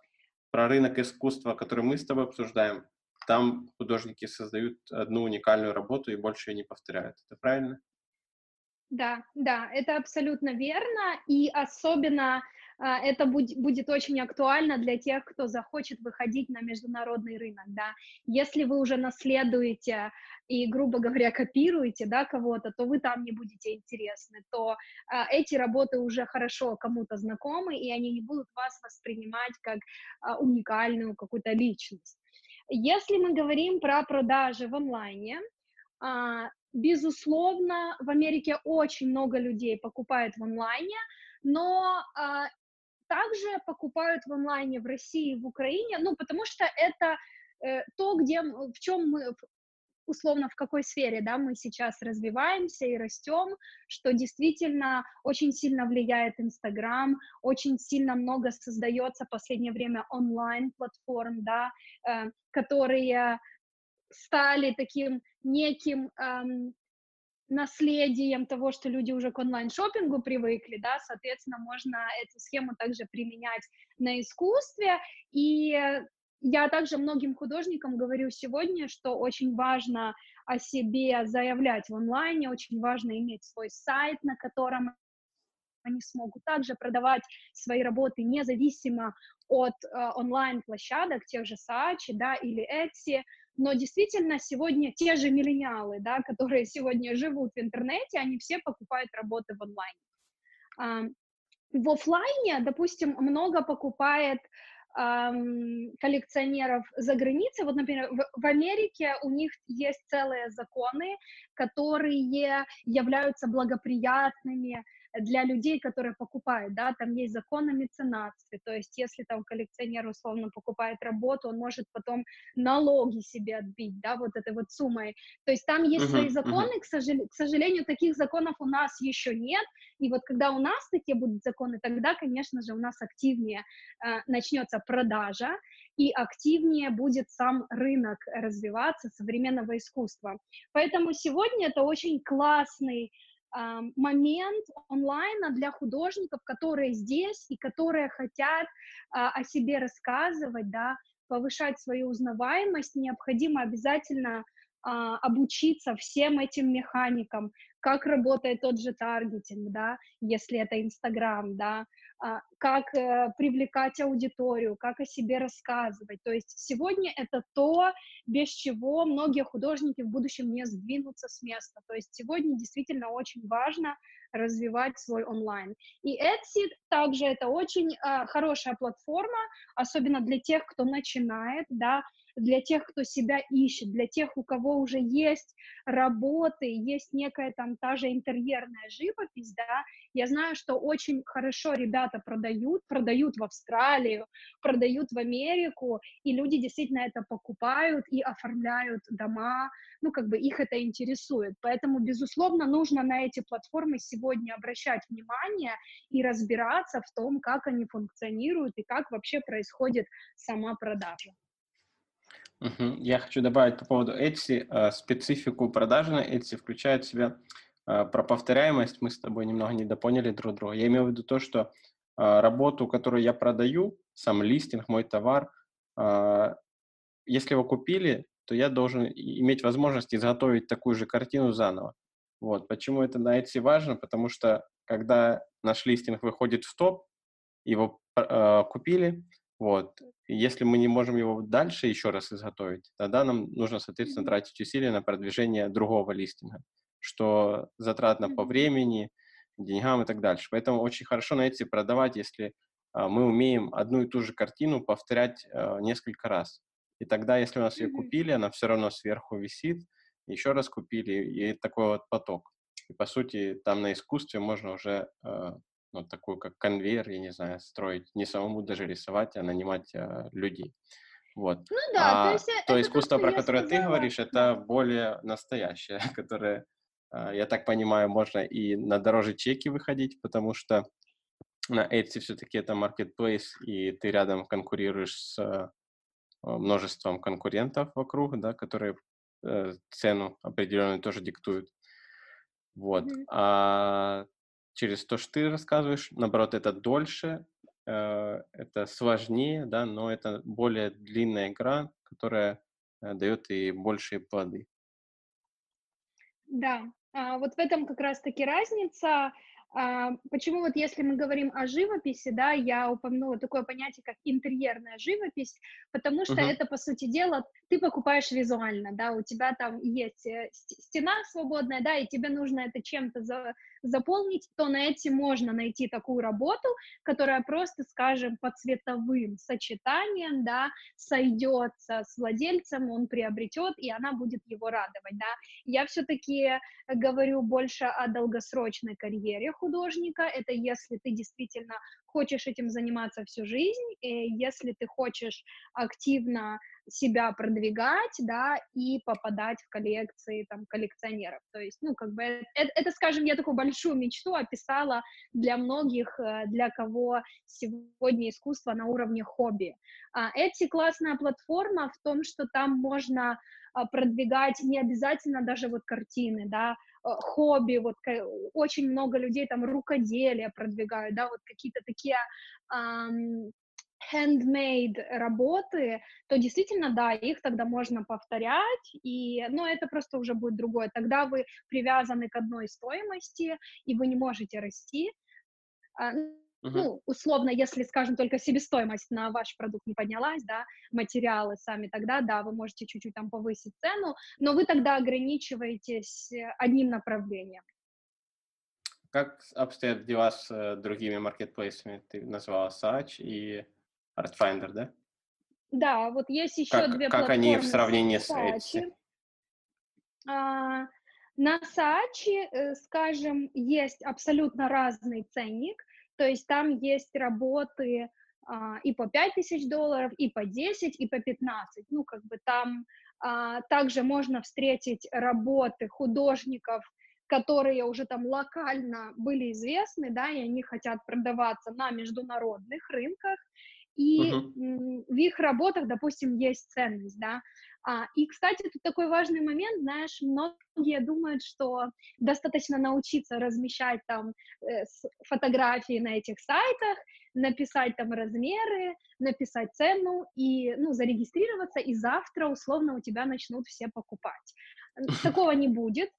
про рынок искусства, который мы с тобой обсуждаем, там художники создают одну уникальную работу и больше ее не повторяют. Это правильно? Да, да, это абсолютно верно, и особенно а, это будет очень актуально для тех, кто захочет выходить на международный рынок, да. Если вы уже наследуете и, грубо говоря, копируете, да, кого-то, то вы там не будете интересны, то а, эти работы уже хорошо кому-то знакомы, и они не будут вас воспринимать как а, уникальную какую-то личность. Если мы говорим про продажи в онлайне, а, безусловно, в Америке очень много людей покупают в онлайне, но а, также покупают в онлайне в России и в Украине, ну, потому что это э, то, где, в чем мы, условно, в какой сфере, да, мы сейчас развиваемся и растем, что действительно очень сильно влияет Инстаграм, очень сильно много создается в последнее время онлайн-платформ, да, э, которые стали таким неким эм, наследием того, что люди уже к онлайн-шопингу привыкли, да, соответственно, можно эту схему также применять на искусстве, и я также многим художникам говорю сегодня, что очень важно о себе заявлять в онлайне, очень важно иметь свой сайт, на котором они смогут также продавать свои работы независимо от э, онлайн-площадок, тех же Сачи, да, или Etsy, но действительно сегодня те же миллениалы, да, которые сегодня живут в интернете, они все покупают работы в онлайне. В офлайне, допустим, много покупает коллекционеров за границей. Вот, например, в, в Америке у них есть целые законы, которые являются благоприятными для людей, которые покупают, да, там есть закон о меценатстве, то есть если там коллекционер условно покупает работу, он может потом налоги себе отбить, да, вот этой вот суммой, то есть там есть uh-huh, свои законы, uh-huh. к, сожалению, к сожалению, таких законов у нас еще нет, и вот когда у нас такие будут законы, тогда, конечно же, у нас активнее э, начнется продажа, и активнее будет сам рынок развиваться современного искусства. Поэтому сегодня это очень классный момент онлайна для художников, которые здесь и которые хотят а, о себе рассказывать, да, повышать свою узнаваемость, необходимо обязательно а, обучиться всем этим механикам, как работает тот же таргетинг, да, если это Инстаграм, да, а, как э, привлекать аудиторию, как о себе рассказывать. То есть сегодня это то, без чего многие художники в будущем не сдвинутся с места. То есть сегодня действительно очень важно развивать свой онлайн. И Etsy также это очень э, хорошая платформа, особенно для тех, кто начинает, да, для тех, кто себя ищет, для тех, у кого уже есть работы, есть некая там та же интерьерная живопись, да, я знаю, что очень хорошо ребята продают, продают в Австралию, продают в Америку, и люди действительно это покупают и оформляют дома, ну, как бы их это интересует. Поэтому, безусловно, нужно на эти платформы сегодня обращать внимание и разбираться в том, как они функционируют и как вообще происходит сама продажа. Угу. Я хочу добавить по поводу Etsy э, специфику продажи на Etsy включает в себя э, про повторяемость. Мы с тобой немного недопоняли друг друга. Я имею в виду то, что э, работу, которую я продаю, сам листинг, мой товар, если его купили, то я должен иметь возможность изготовить такую же картину заново. Вот. Почему это на Etsy важно? Потому что когда наш листинг выходит в топ, его э, купили, Вот. И если мы не можем его дальше еще раз изготовить, тогда нам нужно, соответственно, тратить усилия на продвижение другого листинга, что затратно по времени, деньгам и так дальше. Поэтому очень хорошо на Etsy продавать, если а, мы умеем одну и ту же картину повторять а, несколько раз. И тогда, если у нас ее купили, она все равно сверху висит, еще раз купили, и такой вот поток. И, по сути, там на искусстве можно уже а, ну, такую как конвейер, я не знаю, строить, не самому даже рисовать, а нанимать а, людей. Вот. Ну да, то А есть э, то это то, искусство, что про которое ты сказала. говоришь, Да. это более настоящее, которое, а, я так понимаю, можно и на дороже чеки выходить, потому что на Etsy все-таки это marketplace, и ты рядом конкурируешь с а, множеством конкурентов вокруг, да, которые э, цену определенную тоже диктуют. Вот. Мгм. А через то, что ты рассказываешь, наоборот, это дольше, э, это сложнее, да, но это более длинная игра, которая э, дает и большие плоды. Да, а, вот в этом как раз-таки разница. А, почему вот если мы говорим о живописи, да, я упомянула такое понятие, как интерьерная живопись, потому что Мгм. это, по сути дела, ты покупаешь визуально, да, у тебя там есть э, ст- стена свободная, да, и тебе нужно это чем-то за- заполнить, то на эти можно найти такую работу, которая просто, скажем, по цветовым сочетаниям, да, сойдется с владельцем, он приобретет, и она будет его радовать, да. Я все-таки говорю больше о долгосрочной карьере художника. Это если ты действительно хочешь этим заниматься всю жизнь, и если ты хочешь активно себя продвигать, да, и попадать в коллекции там коллекционеров. То есть, ну, как бы это, это, скажем, я такую большую мечту описала для многих, э, для кого сегодня искусство на уровне хобби. А Etsy классная платформа в том, что там можно а, продвигать не обязательно даже вот картины, да, а, хобби, вот очень много людей там рукоделие продвигают, да, вот какие-то такие um, handmade работы, то действительно, да, их тогда можно повторять, и, но это просто уже будет другое. Тогда вы привязаны к одной стоимости, и вы не можете расти. Мгм. ну, условно, если, скажем, только себестоимость на ваш продукт не поднялась, да, материалы сами, тогда, да, вы можете чуть-чуть там повысить цену, но вы тогда ограничиваетесь э, одним направлением. Как обстоят дела с э, другими маркетплейсами? Ты назвала Sach и Artfinder, да? Да, вот есть еще Как, две как платформы. они в сравнении с. Etsy? А, на Saatchi, э, скажем, есть абсолютно разный ценник, то есть там есть работы а, и по 5 тысяч долларов, и по 10, и по 15. Ну, как бы там а, также можно встретить работы художников, которые уже там локально были известны, да, и они хотят продаваться на международных рынках, и Мгм. в их работах, допустим, есть ценность, да. А, и, кстати, тут такой важный момент, знаешь, многие думают, что достаточно научиться размещать там э, фотографии на этих сайтах, написать там размеры, написать цену и, ну, зарегистрироваться, и завтра условно у тебя начнут все покупать. Такого не будет.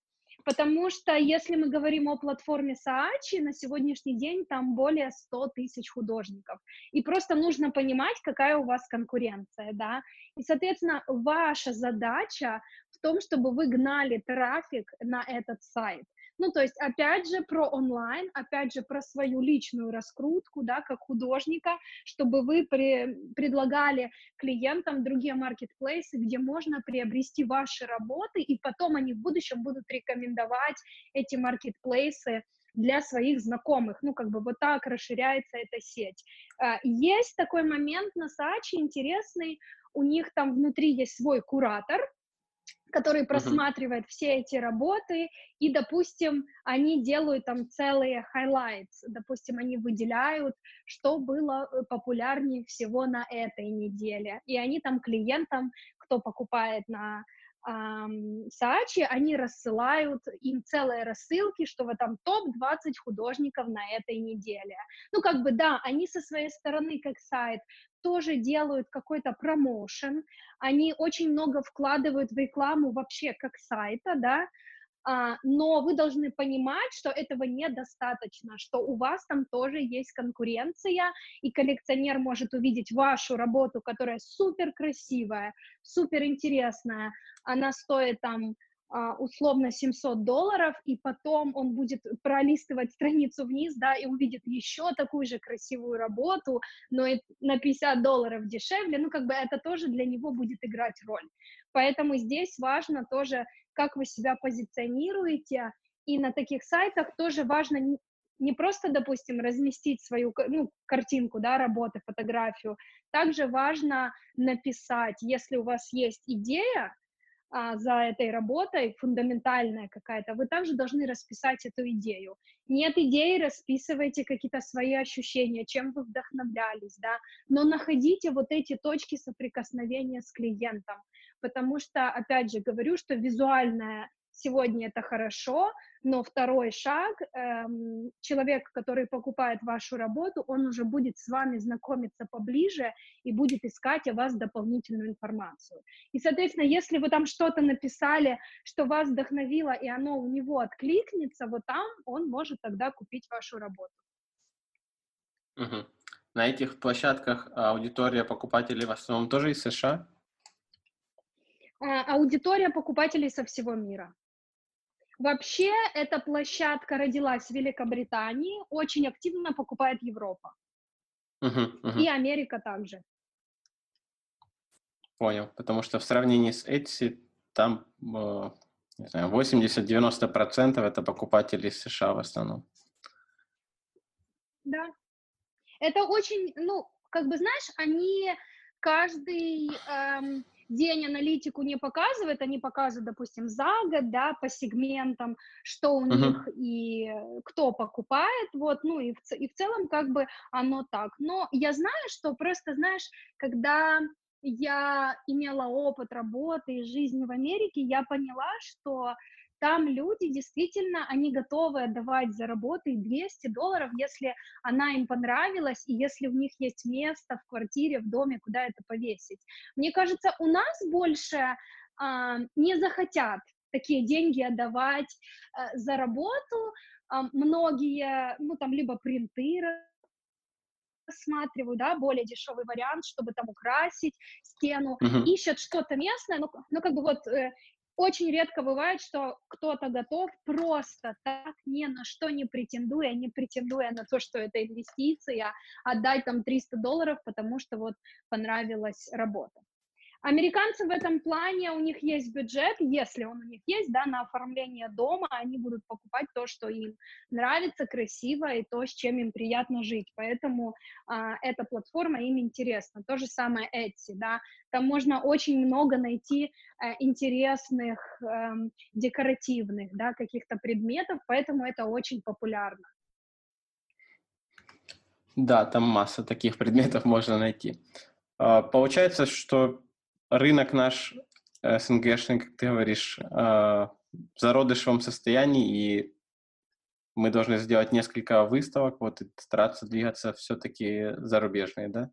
Потому что если мы говорим о платформе Saatchi, на сегодняшний день там более 100 тысяч художников. И просто нужно понимать, какая у вас конкуренция, да. И, соответственно, ваша задача в том, чтобы вы гнали трафик на этот сайт. Ну, то есть, опять же, про онлайн, опять же, про свою личную раскрутку, да, как художника, чтобы вы при, предлагали клиентам другие маркетплейсы, где можно приобрести ваши работы, и потом они в будущем будут рекомендовать эти маркетплейсы для своих знакомых. Ну, как бы вот так расширяется эта сеть. А, есть такой момент на Сачи интересный, у них там внутри есть свой куратор, который просматривает uh-huh. все эти работы, и, допустим, они делают там целые highlights, допустим, они выделяют, что было э, популярнее всего на этой неделе, и они там клиентам, кто покупает на Саачи, они рассылают им целые рассылки, что в этом топ-20 художников на этой неделе. Ну, как бы, да, они со своей стороны, как сайт, тоже делают какой-то промоушен, они очень много вкладывают в рекламу вообще как сайта, да, а, но вы должны понимать, что этого недостаточно, что у вас там тоже есть конкуренция, и коллекционер может увидеть вашу работу, которая супер красивая, супер интересная, она стоит там условно 700 долларов, и потом он будет пролистывать страницу вниз, да, и увидит еще такую же красивую работу, но и на 50 долларов дешевле, ну, как бы это тоже для него будет играть роль. Поэтому здесь важно тоже, как вы себя позиционируете, и на таких сайтах тоже важно не просто, допустим, разместить свою ну, картинку, да, работы, фотографию, также важно написать, если у вас есть идея, а, за этой работой, фундаментальная какая-то, вы также должны расписать эту идею. Нет идеи, расписывайте какие-то свои ощущения, чем вы вдохновлялись, да, но находите вот эти точки соприкосновения с клиентом, потому что, опять же, говорю, что визуальная сегодня это хорошо, но второй шаг, эм, человек, который покупает вашу работу, он уже будет с вами знакомиться поближе и будет искать о вас дополнительную информацию. И, соответственно, если вы там что-то написали, что вас вдохновило, и оно у него откликнется, вот там он может тогда купить вашу работу. Угу. На этих площадках аудитория покупателей в основном тоже из США? А, аудитория покупателей со всего мира. Вообще, эта площадка родилась в Великобритании, очень активно покупает Европа. Uh-huh, uh-huh. И Америка также. Понял, потому что в сравнении с Etsy там э, не знаю, 80-90% это покупатели из США в основном. Да. Это очень, ну, как бы, знаешь, они каждый эм, день аналитику не показывает, они показывают, допустим, за год, да, по сегментам, что у uh-huh. них и кто покупает, вот, ну и в, и в целом как бы оно так. Но я знаю, что просто, знаешь, когда я имела опыт работы и жизни в Америке, я поняла, что там люди действительно, они готовы отдавать за работу 200 долларов, если она им понравилась, и если у них есть место в квартире, в доме, куда это повесить. Мне кажется, у нас больше а, не захотят такие деньги отдавать а, за работу. А, многие, ну, там, либо принты рассматривают, да, более дешевый вариант, чтобы там украсить стену, uh-huh. ищут что-то местное, ну, ну, как бы вот э, очень редко бывает, что кто-то готов просто так, ни на что не претендуя, не претендуя на то, что это инвестиция, отдать там 300 долларов, потому что вот понравилась работа. Американцы в этом плане, у них есть бюджет, если он у них есть, да, на оформление дома, они будут покупать то, что им нравится, красиво, и то, с чем им приятно жить. Поэтому а, эта платформа им интересна. То же самое Etsy, да, там можно очень много найти а, интересных, а, декоративных, да, каких-то предметов, поэтому это очень популярно. Да, там масса таких предметов можно найти. А, получается, что рынок наш СНГшный, как ты говоришь, э, в зародышевом состоянии, и мы должны сделать несколько выставок, вот, и стараться двигаться все-таки зарубежные, да?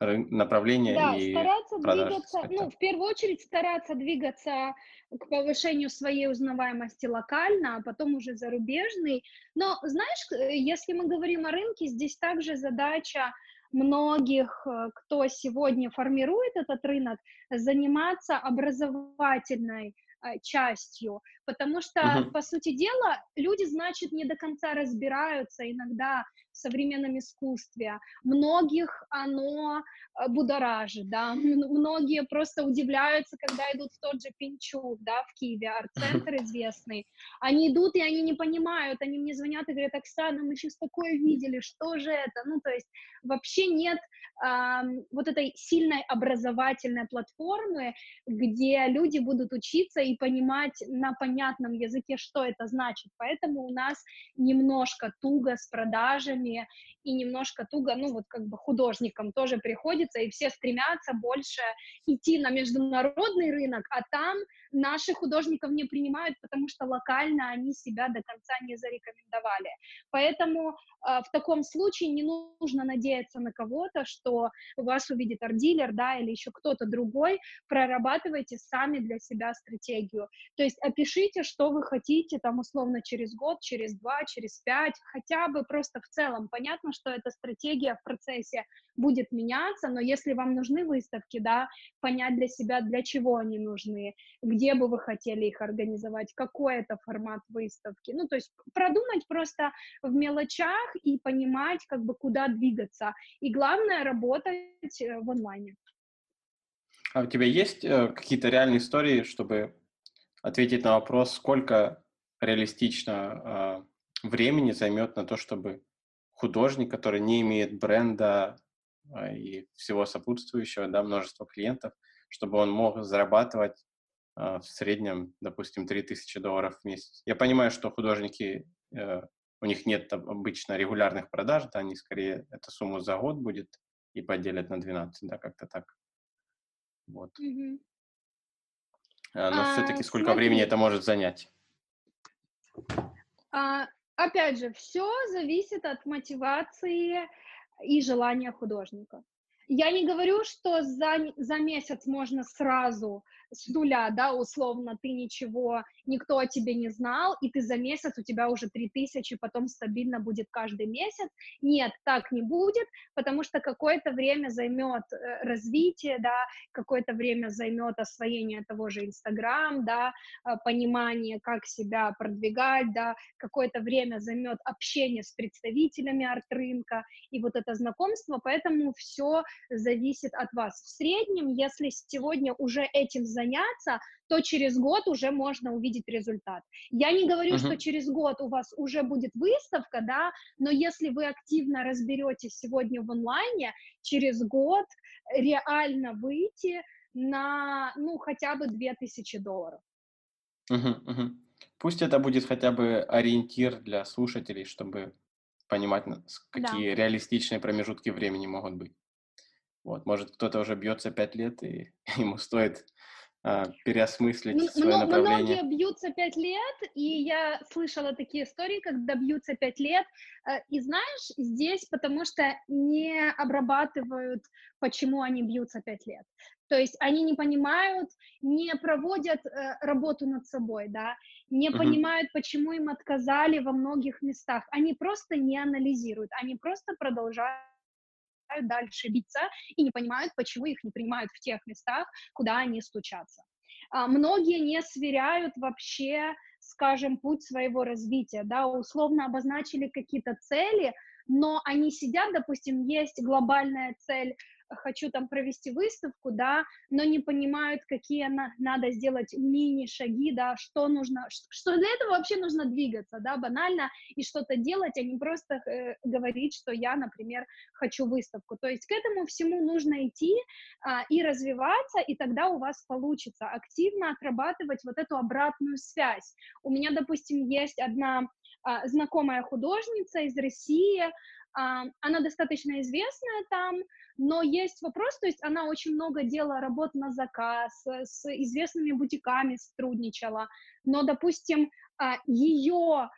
направления да, и стараться двигаться, ну, в первую очередь стараться двигаться к повышению своей узнаваемости локально, а потом уже зарубежный. Но, знаешь, э, если мы говорим о рынке, здесь также задача многих, э, кто сегодня формирует этот рынок, заниматься образовательной э, частью, потому что, uh-huh. по сути дела, люди, значит, не до конца разбираются иногда современном искусстве. Многих оно э, будоражит, да, многие просто удивляются, когда идут в тот же Пинчук, да, в Киеве, арт-центр известный. Они идут, и они не понимают, они мне звонят и говорят, Оксана, мы сейчас такое видели, что же это? Ну, то есть вообще нет э, вот этой сильной образовательной платформы, где люди будут учиться и понимать на понятном языке, что это значит. Поэтому у нас немножко туго с продажами, художниками, и немножко туго, ну, вот как бы художникам тоже приходится, и все стремятся больше идти на международный рынок, а там наших художников не принимают, потому что локально они себя до конца не зарекомендовали. Поэтому э, в таком случае не нужно надеяться на кого-то, что вас увидит арт-дилер, да, или еще кто-то другой, прорабатывайте сами для себя стратегию. То есть опишите, что вы хотите, там, условно, через год, через два, через пять, хотя бы просто в целом. Понятно, что эта стратегия в процессе будет меняться, но если вам нужны выставки, да, понять для себя, для чего они нужны, где бы вы хотели их организовать, какой это формат выставки. Ну, то есть продумать просто в мелочах и понимать, как бы, куда двигаться. И главное, работать э, в онлайне. А у тебя есть э, какие-то реальные истории, чтобы ответить на вопрос, сколько реалистично э, времени займет на то, чтобы художник, который не имеет бренда и всего сопутствующего, да, множество клиентов, чтобы он мог зарабатывать э, в среднем, допустим, 3000 долларов в месяц. Я понимаю, что художники, э, у них нет обычно регулярных продаж, да, они скорее эту сумму за год будет и поделят на 12, да, как-то так. Вот. Mm-hmm. Но а, все-таки сколько смотри. времени это может занять? А, опять же, все зависит от мотивации и желания художника. Я не говорю, что за, за месяц можно сразу с нуля, да, условно, ты ничего, никто о тебе не знал, и ты за месяц, у тебя уже 3000, потом стабильно будет каждый месяц. Нет, так не будет, потому что какое-то время займет э, развитие, да, какое-то время займет освоение того же Инстаграм, да, э, понимание, как себя продвигать, да, какое-то время займет общение с представителями арт-рынка и вот это знакомство, поэтому все зависит от вас. В среднем, если сегодня уже этим заняться, то через год уже можно увидеть результат. Я не говорю, uh-huh. что через год у вас уже будет выставка, да, но если вы активно разберетесь сегодня в онлайне, через год реально выйти на, ну, хотя бы 2000 долларов. Uh-huh, uh-huh. Пусть это будет хотя бы ориентир для слушателей, чтобы понимать, какие да. реалистичные промежутки времени могут быть. Вот, может, кто-то уже бьется пять лет, и ему стоит переосмыслить ну, свое направление. Многие бьются пять лет, и я слышала такие истории, когда бьются пять лет. Э, и знаешь, здесь потому что не обрабатывают, почему они бьются пять лет. То есть они не понимают, не проводят э, работу над собой, да, не uh-huh. понимают, почему им отказали во многих местах. Они просто не анализируют, они просто продолжают дальше биться и не понимают, почему их не принимают в тех местах, куда они стучатся. А, многие не сверяют вообще, скажем, путь своего развития, да, условно обозначили какие-то цели, но они сидят, допустим, есть глобальная цель хочу там провести выставку, да, но не понимают, какие на, надо сделать мини-шаги, да, что нужно, что для этого вообще нужно двигаться, да, банально, и что-то делать, а не просто э, говорить, что я, например, хочу выставку. То есть к этому всему нужно идти а, и развиваться, и тогда у вас получится активно отрабатывать вот эту обратную связь. У меня, допустим, есть одна а, знакомая художница из России, она достаточно известная там, но есть вопрос, то есть она очень много делала работ на заказ, э, с известными бутиками сотрудничала, но, допустим, а, ее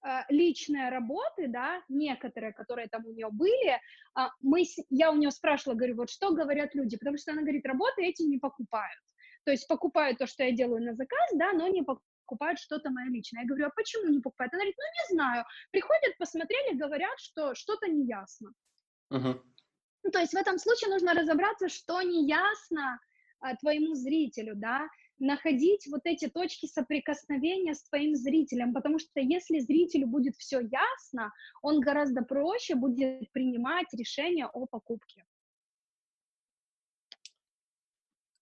а, личные работы, да, некоторые, которые там у нее были, а, мы, я у нее спрашивала, говорю, вот что говорят люди, потому что она говорит, работы эти не покупают, то есть покупают то, что я делаю на заказ, да, но не покупают что-то мое личное. Я говорю, а почему не покупают? Она говорит, ну не знаю, приходят, посмотрели, говорят, что что-то неясно. Uh-huh. Ну, то есть в этом случае нужно разобраться, что неясно а, твоему зрителю, да, находить вот эти точки соприкосновения с твоим зрителем, потому что если зрителю будет все ясно, он гораздо проще будет принимать решение о покупке.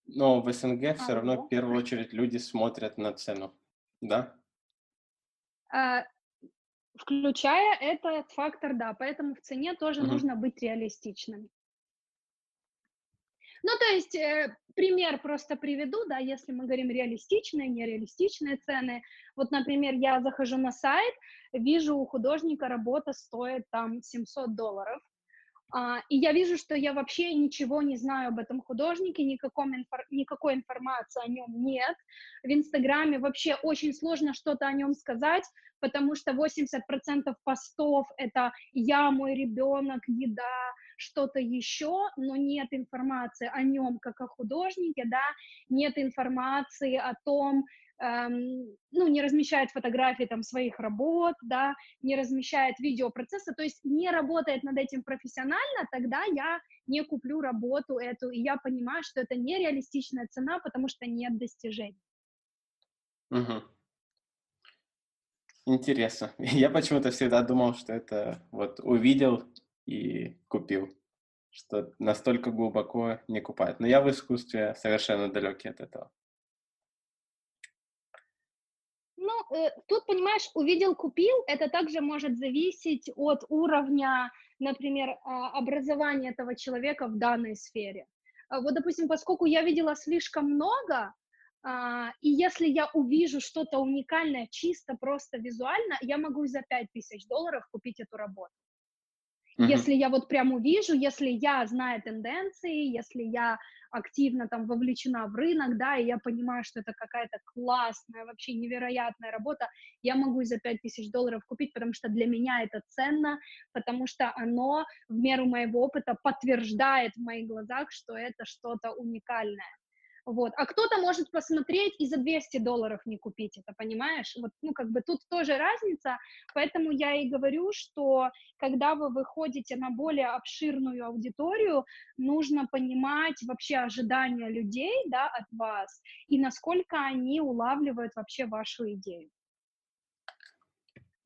Но в СНГ а, все равно в первую очередь люди смотрят на цену, да? А, включая этот фактор, да, поэтому в цене тоже угу. нужно быть реалистичным. Ну, то есть, э, пример просто приведу, да, если мы говорим реалистичные, нереалистичные цены. Вот, например, я захожу на сайт, вижу у художника работа стоит там 700 долларов, а, и я вижу, что я вообще ничего не знаю об этом художнике, никаком инфор- никакой информации о нем нет. В Инстаграме вообще очень сложно что-то о нем сказать, потому что 80% постов — это «я, мой ребенок, еда», что-то еще, но нет информации о нем как о художнике, да, нет информации о том, эм, ну, не размещает фотографии там своих работ, да, не размещает видеопроцесса, то есть не работает над этим профессионально, тогда я не куплю работу эту, и я понимаю, что это нереалистичная цена, потому что нет достижений. Угу. Интересно. Я почему-то всегда думал, что это вот увидел и купил, что настолько глубоко не купает. Но я в искусстве совершенно далекий от этого. Ну, э, тут, понимаешь, увидел, купил, это также может зависеть от уровня, например, а, образования этого человека в данной сфере. А вот, допустим, поскольку я видела слишком много, а, и если я увижу что-то уникальное чисто просто визуально, я могу за 5000 долларов купить эту работу. Mm-hmm. Если я вот прям увижу, если я знаю тенденции, если я активно там вовлечена в рынок, да, и я понимаю, что это какая-то классная, вообще невероятная работа, я могу за 5000 долларов купить, потому что для меня это ценно, потому что оно в меру моего опыта подтверждает в моих глазах, что это что-то уникальное. Вот. А кто-то может посмотреть и за 200 долларов не купить это, понимаешь? Вот, ну, как бы тут тоже разница, поэтому я и говорю, что когда вы выходите на более обширную аудиторию, нужно понимать вообще ожидания людей, да, от вас, и насколько они улавливают вообще вашу идею.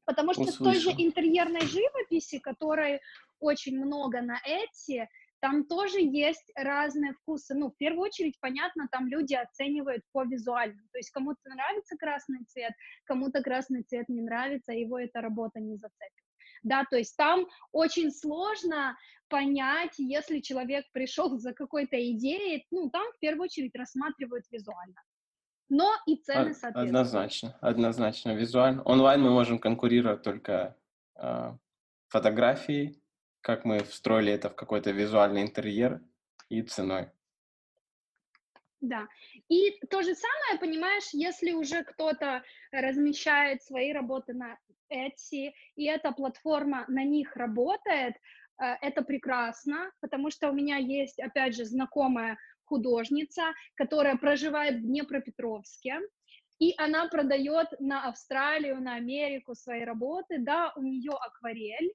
Потому что Услышал. в той же интерьерной живописи, которой очень много на Etsy, там тоже есть разные вкусы. Ну, в первую очередь, понятно, там люди оценивают по визуальному. То есть кому-то нравится красный цвет, кому-то красный цвет не нравится, его эта работа не зацепит. Да, то есть там очень сложно понять, если человек пришел за какой-то идеей, ну, там в первую очередь рассматривают визуально. Но и цены, соответственно. Однозначно, однозначно, визуально. Онлайн мы можем конкурировать только э, фотографией, как мы встроили это в какой-то визуальный интерьер и ценой. Да. И то же самое, понимаешь, если уже кто-то размещает свои работы на Etsy, и эта платформа на них работает, э, это прекрасно, потому что у меня есть, опять же, знакомая художница, которая проживает в Днепропетровске, и она продает на Австралию, на Америку свои работы, да, у нее акварель,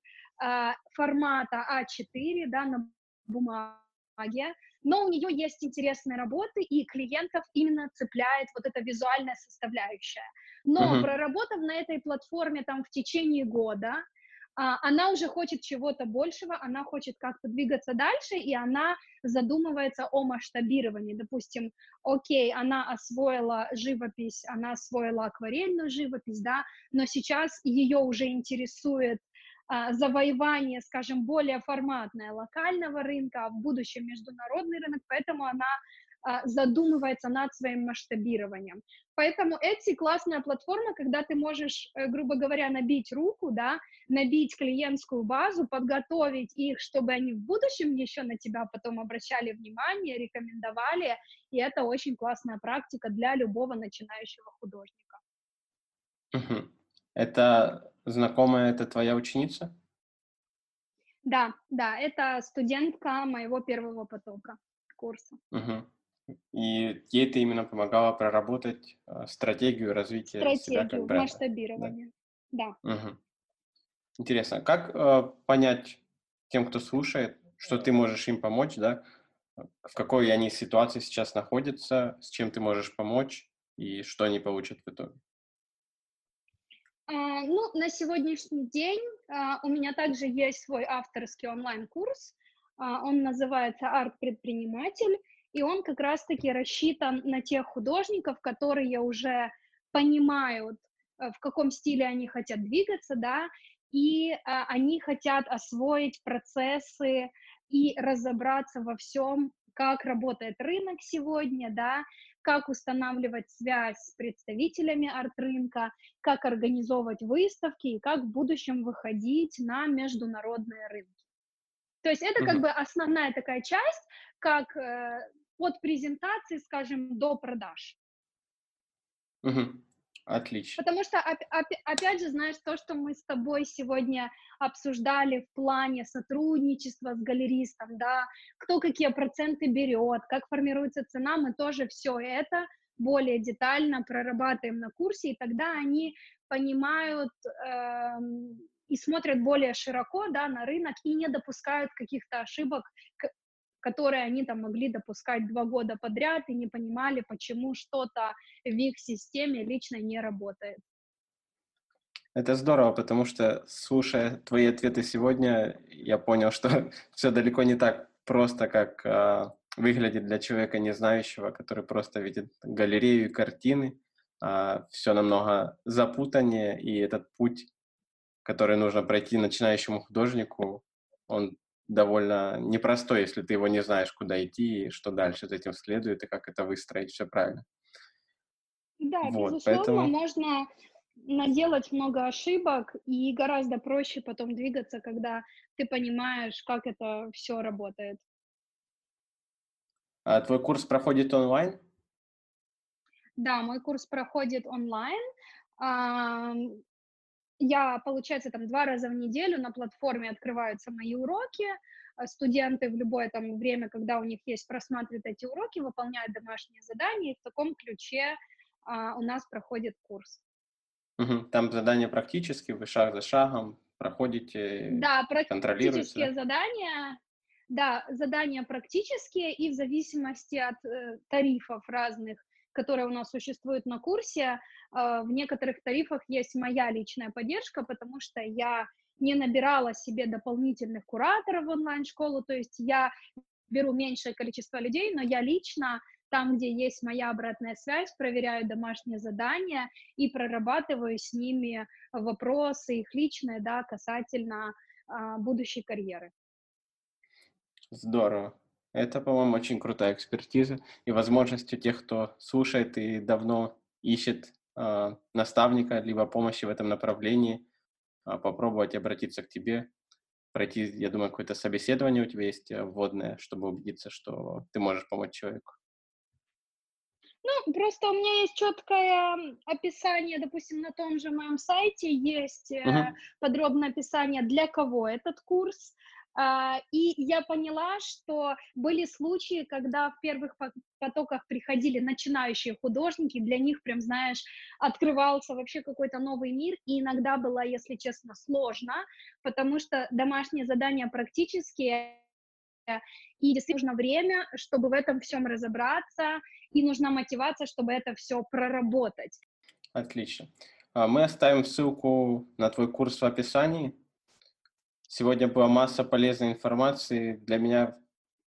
формата А4, да, на бумаге, но у нее есть интересные работы, и клиентов именно цепляет вот эта визуальная составляющая. Но uh-huh. проработав на этой платформе там в течение года, а, она уже хочет чего-то большего, она хочет как-то двигаться дальше, и она задумывается о масштабировании. Допустим, окей, она освоила живопись, она освоила акварельную живопись, да, но сейчас ее уже интересует а, завоевание, скажем, более форматное локального рынка, а в будущем международный рынок, поэтому она а, задумывается над своим масштабированием. Поэтому Etsy классная платформа, когда ты можешь, э, грубо говоря, набить руку, да, набить клиентскую базу, подготовить их, чтобы они в будущем еще на тебя потом обращали внимание, рекомендовали, и это очень классная практика для любого начинающего художника. Это знакомая, это твоя ученица? Да, да, это студентка моего первого потока курса. Угу. И ей ты именно помогала проработать э, стратегию развития стратегию, себя как бренда. масштабирования. Да. да. Угу. Интересно, как э, понять тем, кто слушает, что ты можешь им помочь, да? В какой они ситуации сейчас находятся, с чем ты можешь помочь и что они получат в итоге? А, ну, на сегодняшний день а, у меня также есть свой авторский онлайн-курс. А, он называется «Арт-предприниматель», и он как раз-таки рассчитан на тех художников, которые уже понимают, э, в каком стиле они хотят двигаться, да, и они хотят освоить процессы и разобраться во всем, как работает рынок сегодня, да, как устанавливать связь с представителями арт-рынка, как организовывать выставки и как в будущем выходить на международные рынки. То есть это как бы основная такая часть, как э, от презентации, скажем, до продаж. Угу. Отлично. Потому что, опять же, знаешь, то, что мы с тобой сегодня обсуждали в плане сотрудничества с галеристом, да, кто какие проценты берет, как формируется цена, мы тоже все это более детально прорабатываем на курсе, и тогда они понимают э, и смотрят более широко, да, на рынок и не допускают каких-то ошибок, которые они там могли допускать два года подряд и не понимали, почему что-то в их системе лично не работает. Это здорово, потому что, слушая твои ответы сегодня, я понял, что все далеко не так просто, как э, выглядит для человека, не знающего, который просто видит галерею и картины. Э, а, все намного запутаннее, и этот путь, который нужно пройти начинающему художнику, он довольно непростой, если ты его не знаешь, куда идти, и что дальше за этим следует, и как это выстроить, все правильно. Да, вот, безусловно, поэтому... можно наделать много ошибок, и гораздо проще потом двигаться, когда ты понимаешь, как это все работает. А твой курс проходит онлайн? Да, мой курс проходит онлайн. Я, получается, там два раза в неделю на платформе открываются мои уроки. А студенты в любое там время, когда у них есть, просматривают эти уроки, выполняют домашние задания, и в таком ключе а, у нас проходит курс. Угу. Там задания практические, вы шаг за шагом проходите, да, практические задания, да, задания практические, и в зависимости от э, тарифов разных которые у нас существуют на курсе, а, в некоторых тарифах есть моя личная поддержка, потому что я не набирала себе дополнительных кураторов в онлайн-школу, то есть я беру меньшее количество людей, но я лично там, где есть моя обратная связь, проверяю домашние задания и прорабатываю с ними вопросы, их личные, да, касательно а, будущей карьеры. Здорово. Это, по-моему, очень крутая экспертиза и возможность у тех, кто слушает и давно ищет э, наставника, либо помощи в этом направлении, э, попробовать обратиться к тебе, пройти, я думаю, какое-то собеседование у тебя есть э, вводное, чтобы убедиться, что ты можешь помочь человеку. Ну, просто у меня есть четкое описание, допустим, на том же моем сайте есть uh-huh. подробное описание, для кого этот курс, и я поняла, что были случаи, когда в первых потоках приходили начинающие художники, для них прям, знаешь, открывался вообще какой-то новый мир, и иногда было, если честно, сложно, потому что домашние задания практические, и действительно нужно время, чтобы в этом всем разобраться, и нужна мотивация, чтобы это все проработать. Отлично. А, мы оставим ссылку на твой курс в описании. Сегодня была масса полезной информации для меня,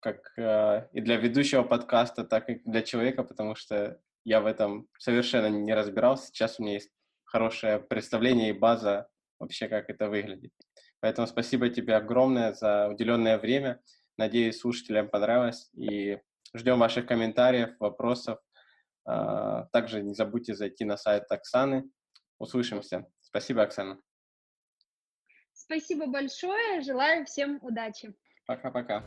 как э, и для ведущего подкаста, так и для человека, потому что я в этом совершенно не разбирался. Сейчас у меня есть хорошее представление и база вообще, как это выглядит. Поэтому спасибо тебе огромное за уделенное время. Надеюсь, слушателям понравилось. И ждем ваших комментариев, вопросов. Э, также не забудьте зайти на сайт Оксаны. Услышимся. Спасибо, Оксана. Спасибо большое, желаю всем удачи. Пока-пока.